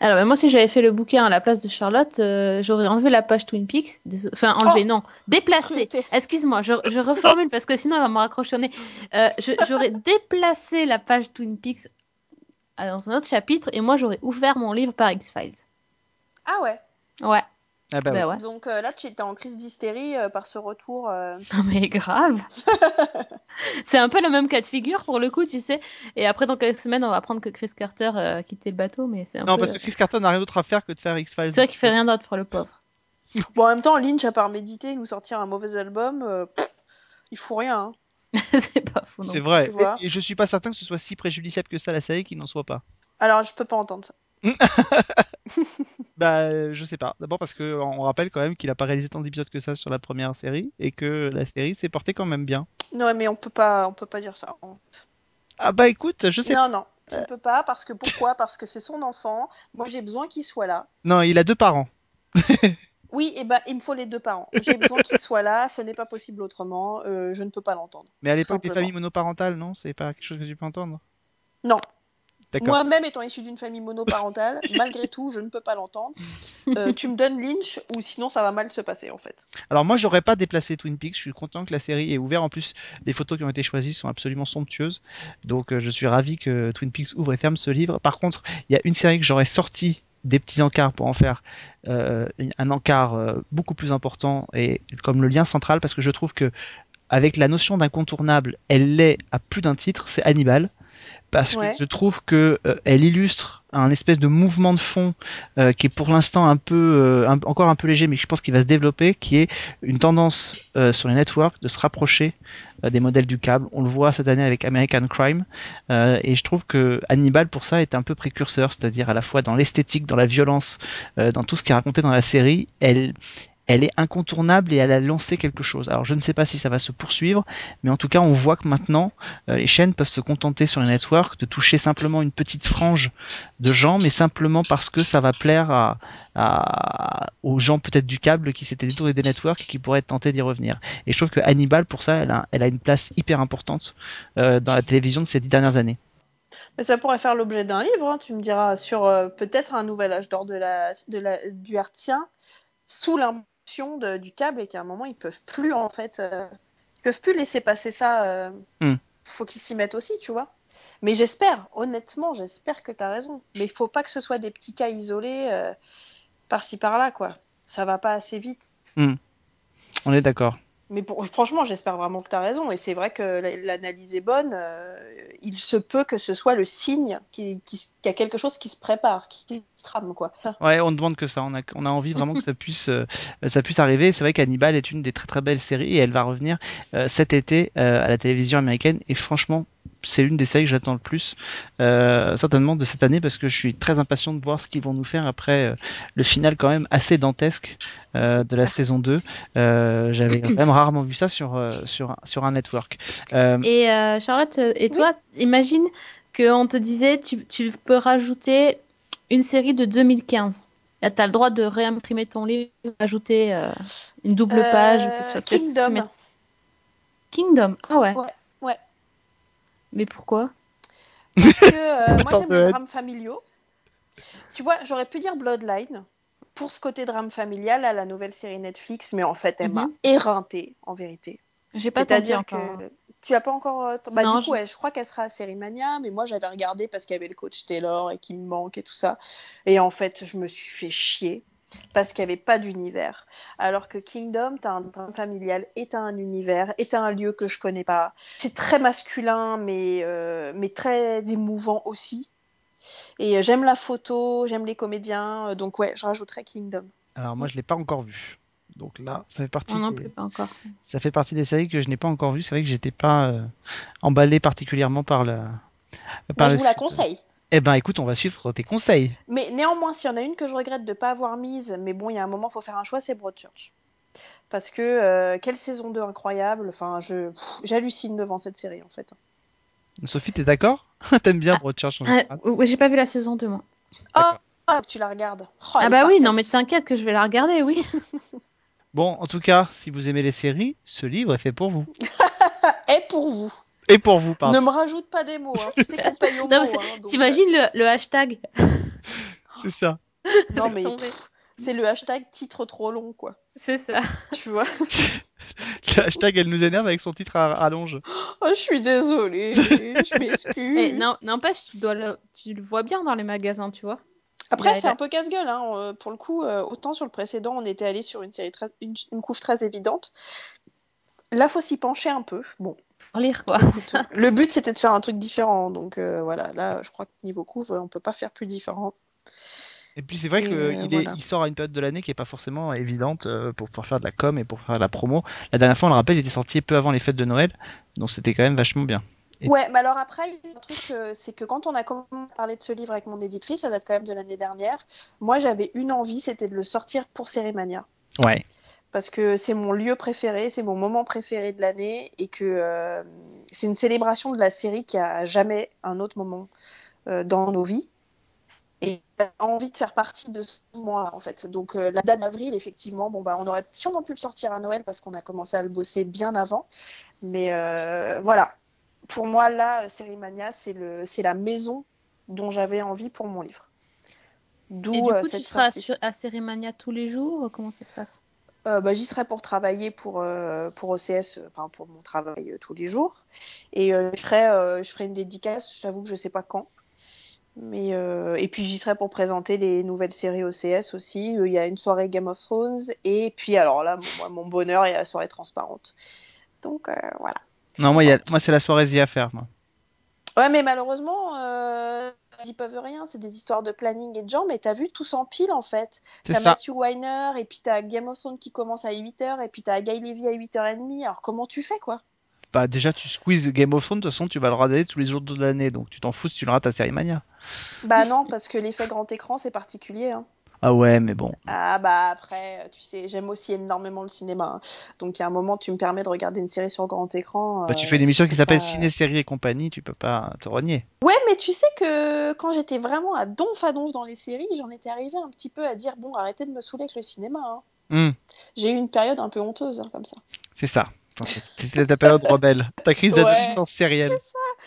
Alors, bah, moi, si j'avais fait le bouquin à la place de Charlotte, euh, j'aurais enlevé la page Twin Peaks. Enfin, enlevé, Oh non. Déplacé. Excuse-moi, je, je reformule parce que sinon, elle va me raccrocher au nez. Euh, je- j'aurais déplacé la page Twin Peaks euh, dans un autre chapitre et moi, j'aurais ouvert mon livre par X-Files. Ah ouais. Ouais, Ah bah, bah ouais. ouais. Donc euh, là tu étais en crise d'hystérie euh, par ce retour. euh, Non, mais grave. C'est un peu le même cas de figure pour le coup, tu sais. Et après, dans quelques semaines, on va apprendre que Chris Carter a quitté le bateau, mais c'est un Non peu... parce que Chris Carter n'a rien d'autre à faire que de faire X-Files. C'est vrai qu'il fait rien d'autre pour le pauvre. Bon en même temps Lynch à part méditer nous sortir un mauvais album, euh, pff, il fout rien. hein. c'est pas non. C'est vrai. Et, et je suis pas certain que ce soit si préjudiciable que ça la série qu'il n'en soit pas. Alors je peux pas entendre ça. Bah, euh, je sais pas. D'abord parce que on rappelle quand même qu'il a pas réalisé tant d'épisodes que ça sur la première série et que la série s'est portée quand même bien. Non mais on peut pas, on peut pas dire ça. Ah bah écoute, je sais. Non non, tu ne peux pas parce que pourquoi? Parce que c'est son enfant. Moi j'ai besoin qu'il soit là. Non, il a deux parents. Oui, et ben il me faut les deux parents. J'ai besoin qu'il soit là. Ce n'est pas possible autrement. euh, je ne peux pas l'entendre. Mais à l'époque des familles monoparentales, non? C'est pas quelque chose que tu peux entendre? Non. Moi-même étant issu d'une famille monoparentale, malgré tout, je ne peux pas l'entendre. Euh, tu me donnes Lynch ou sinon ça va mal se passer en fait. Alors moi, j'aurais pas déplacé Twin Peaks. Je suis content que la série est ouverte. En plus, les photos qui ont été choisies sont absolument somptueuses. Donc, euh, je suis ravi que Twin Peaks ouvre et ferme ce livre. Par contre, il y a une série que j'aurais sorti des petits encarts pour en faire euh, un encart beaucoup plus important et comme le lien central parce que je trouve que avec la notion d'incontournable, elle l'est à plus d'un titre, c'est Hannibal. Parce Ouais. que je trouve que euh, elle illustre un espèce de mouvement de fond euh, qui est pour l'instant un peu euh, un- encore un peu léger, mais je pense qu'il va se développer, qui est une tendance sur les networks de se rapprocher des modèles du câble. On le voit cette année avec American Crime, et je trouve que Hannibal pour ça est un peu précurseur, c'est-à-dire à la fois dans l'esthétique, dans la violence, dans tout ce qui est raconté dans la série, elle elle est incontournable et elle a lancé quelque chose. Alors je ne sais pas si ça va se poursuivre, mais en tout cas on voit que maintenant euh, les chaînes peuvent se contenter sur les networks de toucher simplement une petite frange de gens, mais simplement parce que ça va plaire aux gens peut-être du câble qui s'étaient détournés des networks et qui pourraient être tentés d'y revenir. Et je trouve que Hannibal pour ça, elle a, une place hyper importante euh, dans la télévision de ces dix dernières années. Mais ça pourrait faire l'objet d'un livre, hein, tu me diras, sur euh, peut-être un nouvel âge d'or de la, du hertzien, sous de- du câble, et qu'à un moment, ils peuvent plus, en fait, euh, ils peuvent plus laisser passer ça. euh, Hmm. Faut qu'ils s'y mettent aussi, tu vois. Mais j'espère, honnêtement, j'espère que tu as raison. Mais il faut pas que ce soit des petits cas isolés euh, par-ci par-là, quoi. Ça va pas assez vite. On est d'accord. Mais pour- franchement, j'espère vraiment que tu as raison. Et c'est vrai que la- l'analyse est bonne. euh, il se peut que ce soit le signe qui- qui- qu'il y a quelque chose qui se prépare, qui, qui se trame, quoi. Ouais, on ne demande que ça. On a, on a envie vraiment que ça puisse, euh, ça puisse arriver. C'est vrai qu'Hannibal est une des très très belles séries et elle va revenir euh, cet été euh, à la télévision américaine. Et franchement, c'est l'une des séries que j'attends le plus, euh, certainement de cette année, parce que je suis très impatient de voir ce qu'ils vont nous faire après euh, le final quand même assez dantesque euh, de la saison 2. Euh, J'avais quand même rarement vu ça sur, sur, un- sur un network. Euh, Et euh, Charlotte, et toi, imagine qu'on te disait tu, tu peux rajouter une série de 2015. Là, tu as le droit de réimprimer ton livre, ajouter euh, une double Euh, page ou quelque chose. Qu'est-ce que tu Kingdom. mets Kingdom. Ah ouais. Mais pourquoi Parce que euh, moi, j'aime les drames familiaux. Tu vois, j'aurais pu dire Bloodline pour ce côté drame familial à la nouvelle série Netflix, mais en fait, elle m'a Mhm. éreinté, en vérité. J'ai pas C'est-à-dire encore. que tu as pas encore. euh, Bah, Non, du coup, je- ouais, je crois qu'elle sera à Série Mania, mais moi j'avais regardé parce qu'il y avait le coach Taylor et qu'il me manque et tout ça. Et en fait, je me suis fait chier parce qu'il n'y avait pas d'univers. Alors que Kingdom, t'as un drame familial et t'as un univers et t'as un lieu que je connais pas. C'est très masculin, mais, euh, mais très émouvant aussi. Et euh, j'aime la photo, j'aime les comédiens, euh, donc ouais, je rajouterais Kingdom. alors moi, je l'ai pas encore vu. Donc là, ça fait partie. Non, non des- plus, pas encore. Ça fait partie des séries que je n'ai pas encore vues. C'est vrai que j'étais pas euh, emballé particulièrement par le. par Moi, je vous la conseille. Eh ben, écoute, on va suivre tes conseils. Mais néanmoins, s'il y en a une que je regrette de ne pas avoir mise, mais bon, il y a un moment, il faut faire un choix, c'est Broadchurch. Parce que euh, quelle saison 2 incroyable. Enfin, je j'hallucine devant cette série en fait. Sophie, t'es d'accord? T'aimes bien Broadchurch en Ah, ouais, j'ai pas vu la saison 2, moi. D'accord. Ah, tu la regardes. Oh, ah est bah oui, non mais t'inquiète que je vais la regarder, oui. Bon, en tout cas, si vous aimez les séries, ce livre est fait pour vous. Et pour vous. Et pour vous, pardon. Ne me rajoute pas des mots. Hein. Tu sais qu'on paye au mot. hein, donc, T'imagines le, le hashtag C'est ça. Non, mais c'est le hashtag titre trop long, quoi. C'est ça. Tu vois Le hashtag, elle nous énerve avec son titre à rallonge. Oh, je suis désolée. je m'excuse. Eh, non, n'empêche, tu dois le, tu le vois bien dans les magasins, tu vois. Après, c'est un peu casse-gueule. Hein. euh, Pour le coup, euh, autant sur le précédent, on était allé sur une série très- une, une couve très évidente. Là, faut s'y pencher un peu. Bon, Pour lire, quoi. le but c'était de faire un truc différent. Donc euh, voilà, là, je crois que niveau couve, on peut pas faire plus différent. Et puis c'est vrai qu'il euh, il voilà. il sort à une période de l'année qui est pas forcément évidente euh, pour pouvoir faire de la com et pour faire de la promo. La dernière fois, on le rappelle, il était sorti peu avant les fêtes de Noël, donc c'était quand même vachement bien. Et- Ouais, mais alors après, il y a un truc, euh, c'est que quand on a commencé à parler de ce livre avec mon éditrice, ça date quand même de l'année dernière. Moi, j'avais une envie, c'était de le sortir pour Cérémania. Ouais. Parce que c'est mon lieu préféré, c'est mon moment préféré de l'année et que euh, c'est une célébration de la série qui a jamais un autre moment euh, dans nos vies. Et j'ai envie de faire partie de ce moment-là, en fait. Donc, euh, la date d'avril, effectivement, bon, bah, on aurait sûrement pu le sortir à Noël parce qu'on a commencé à le bosser bien avant. Mais voilà. Pour moi, là, Sérimania, c'est le, c'est la maison dont j'avais envie pour mon livre. D'où Et du coup, tu seras sur, à Cérémania tous les jours? Comment ça se passe? Euh, bah, j'y serai pour travailler pour, euh, pour OCS, enfin pour mon travail euh, tous les jours. Et euh, je, ferai, euh, je ferai une dédicace, j'avoue que je sais pas quand. Mais, et puis j'y serai pour présenter les nouvelles séries OCS aussi. Il y a une soirée Game of Thrones. Et puis alors là, moi, mon bonheur est la soirée transparente. Donc voilà. Non, moi, y a- moi c'est la soirée The Affair, moi. Ouais, mais malheureusement, euh, ils peuvent rien. C'est des histoires de planning et de gens. Mais t'as vu, tout s'empile en fait. T'as. Matthew Weiner, et puis t'as Game of Thrones qui commence à 8h, et puis t'as Guy Levy à 8h30. Alors comment tu fais quoi? Bah, déjà, tu squeezes Game of Thrones, de toute façon, tu vas le regarder tous les jours de l'année, donc tu t'en fous si tu le rates à Série Mania. Bah non, parce que l'effet grand écran, c'est particulier. hein. Ah ouais, mais bon. Ah bah après, tu sais, j'aime aussi énormément le cinéma. hein. Donc a un moment, tu me permets de regarder une série sur grand écran. Bah, tu euh, fais une émission c'est qui s'appelle pas- Ciné, Série et compagnie, tu peux pas te renier. Ouais, mais tu sais que quand j'étais vraiment à donf à donf dans les séries, j'en étais arrivée un petit peu à dire bon, arrêtez de me saouler avec le cinéma. hein. Hmm, J'ai eu une période un peu honteuse hein, comme ça. c'est ça. C'était ta période rebelle, ta crise Ouais. d'adolescence sérielle.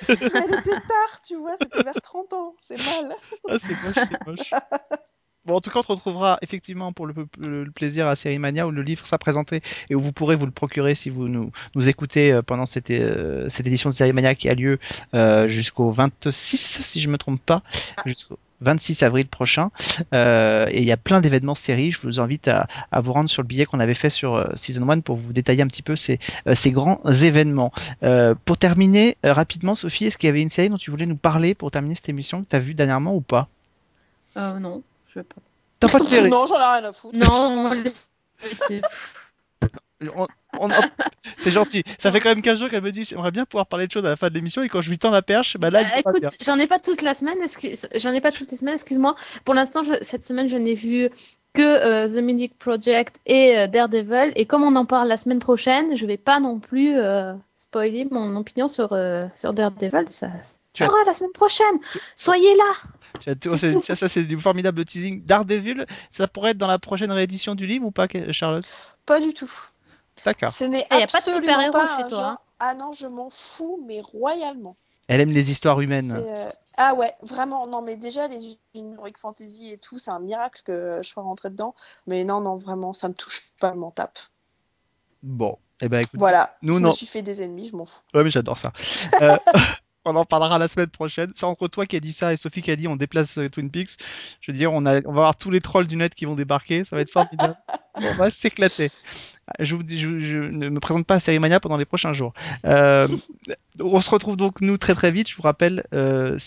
Elle était tard, tu vois, c'était vers 30 ans, c'est mal. Ah, c'est moche, c'est moche. Bon, en tout cas, on te retrouvera effectivement pour le, plaisir à Série Mania où le livre sera présenté et où vous pourrez vous le procurer si vous nous, écoutez euh, pendant cette, euh, cette édition de Série Mania qui a lieu euh, jusqu'au 26, si je me trompe pas, jusqu'au 26 avril prochain. Et il y a plein d'événements séries. Je vous invite à, vous rendre sur le billet qu'on avait fait sur Season 1 pour vous détailler un petit peu ces, grands événements. Pour terminer rapidement, Sophie, est-ce qu'il y avait une série dont tu voulais nous parler pour terminer cette émission que tu as vue dernièrement ou pas? Euh, non, je pas. T'as pas de série non, j'en ai rien à foutre. Non, On- C'est gentil. Ça fait quand même 15 jours qu'elle me dit j'aimerais bien pouvoir parler de choses à la fin de l'émission et quand je lui tends la perche, bah là, il pas écoute, j'en ai pas toute la semaine, j'en ai pas toutes les semaines, excuse-moi. Pour l'instant, je- cette semaine, je n'ai vu que euh, The Munich Project et euh, Daredevil. Et comme on en parle la semaine prochaine, je vais pas non plus euh, spoiler mon opinion sur, euh, sur Daredevil. Ça, ça sera la semaine prochaine. Soyez là. Ça, ça, c'est du formidable teasing. Daredevil, ça pourrait être dans la prochaine réédition du livre ou pas, Charlotte? Pas du tout. D'accord. Ce n'est Ah, y a pas de absolument super-héros pas chez toi, genre- hein. Ah non, je m'en fous, mais royalement. Elle aime les histoires humaines. Euh, Ah ouais, vraiment, non, mais déjà, les Heroic Fantasy et tout, c'est un miracle que je sois rentrée dedans. Mais non, non, vraiment, ça me touche pas, je m'en tape. Bon, eh ben écoute. Voilà, Nous, je non. me suis fait des ennemis, je m'en fous. Ouais, mais j'adore ça. Euh, on en parlera la semaine prochaine. C'est entre toi qui a dit ça et Sophie qui a dit on déplace euh, Twin Peaks. Je veux dire, on, a, on va avoir tous les trolls du net qui vont débarquer. Ça va être formidable. on va s'éclater. Je, vous dis- je, je ne me présente pas à Série Mania pendant les prochains jours. Euh, on se retrouve donc nous très très vite. Je vous rappelle, euh,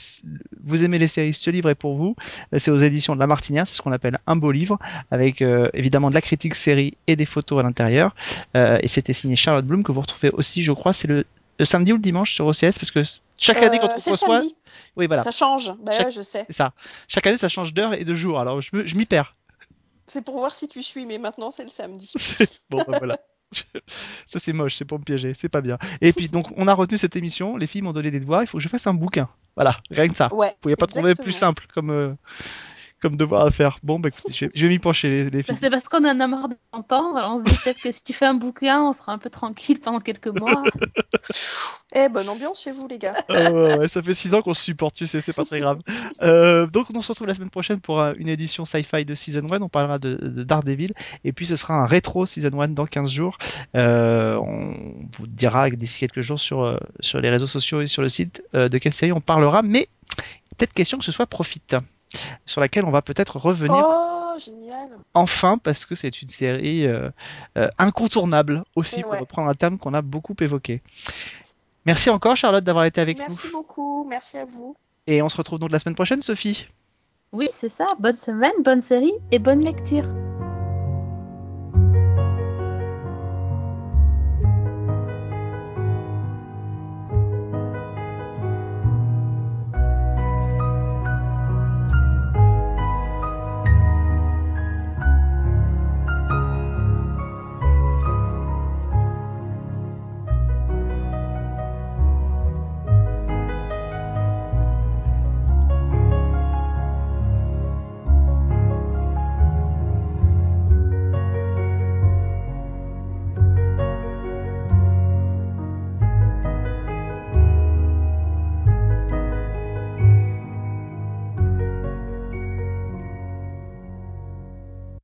vous aimez les séries, ce livre est pour vous. C'est aux éditions de La Martinière. C'est ce qu'on appelle un beau livre avec euh, évidemment de la critique série et des photos à l'intérieur. Et c'était signé Charlotte Bloom que vous retrouvez aussi, je crois, c'est le, le samedi ou le dimanche sur OCS parce que chaque année quand Euh, on c'est se reçoit, samedi, oui voilà, ça change. Bah Chaque- ouais, je sais. ça. Chaque année ça change d'heure et de jour. Alors je me- je m'y perds. C'est pour voir si tu suis, mais maintenant, c'est le samedi. Bon bah voilà. Ça c'est moche, c'est pour me piéger, c'est pas bien. Et puis donc on a retenu cette émission, les filles m'ont donné des devoirs, il faut que je fasse un bouquin. Voilà, rien que ça. Ouais. Vous pouvez pas trouver plus simple comme euh, comme devoir à faire. Bon bah écoutez, je vais, je vais m'y pencher les, les Bah, filles. C'est parce qu'on en a marre d'entendre. Alors on se dit peut-être que si tu fais un bouquin, on sera un peu tranquille pendant quelques mois. Eh, bonne ambiance chez vous, les gars. Euh, ouais, ça fait 6 ans qu'on se supporte, tu sais, c'est pas très grave. Euh, donc on se retrouve la semaine prochaine pour euh, une édition sci-fi de Season 1, on parlera de, de Daredevil, et puis ce sera un rétro Season 1 dans 15 jours. Euh, on vous dira d'ici quelques jours sur, sur les réseaux sociaux et sur le site euh, de quelle série on parlera, mais peut-être question que ce soit Profite, sur laquelle on va peut-être revenir Oh, génial. enfin parce que c'est une série euh, euh, incontournable aussi, pour Ouais. reprendre un terme qu'on a beaucoup évoqué. Merci encore Charlotte d'avoir été avec nous. Merci beaucoup, merci à vous. Et on se retrouve donc la semaine prochaine, Sophie. Oui, c'est ça. Bonne semaine, bonne série et bonne lecture.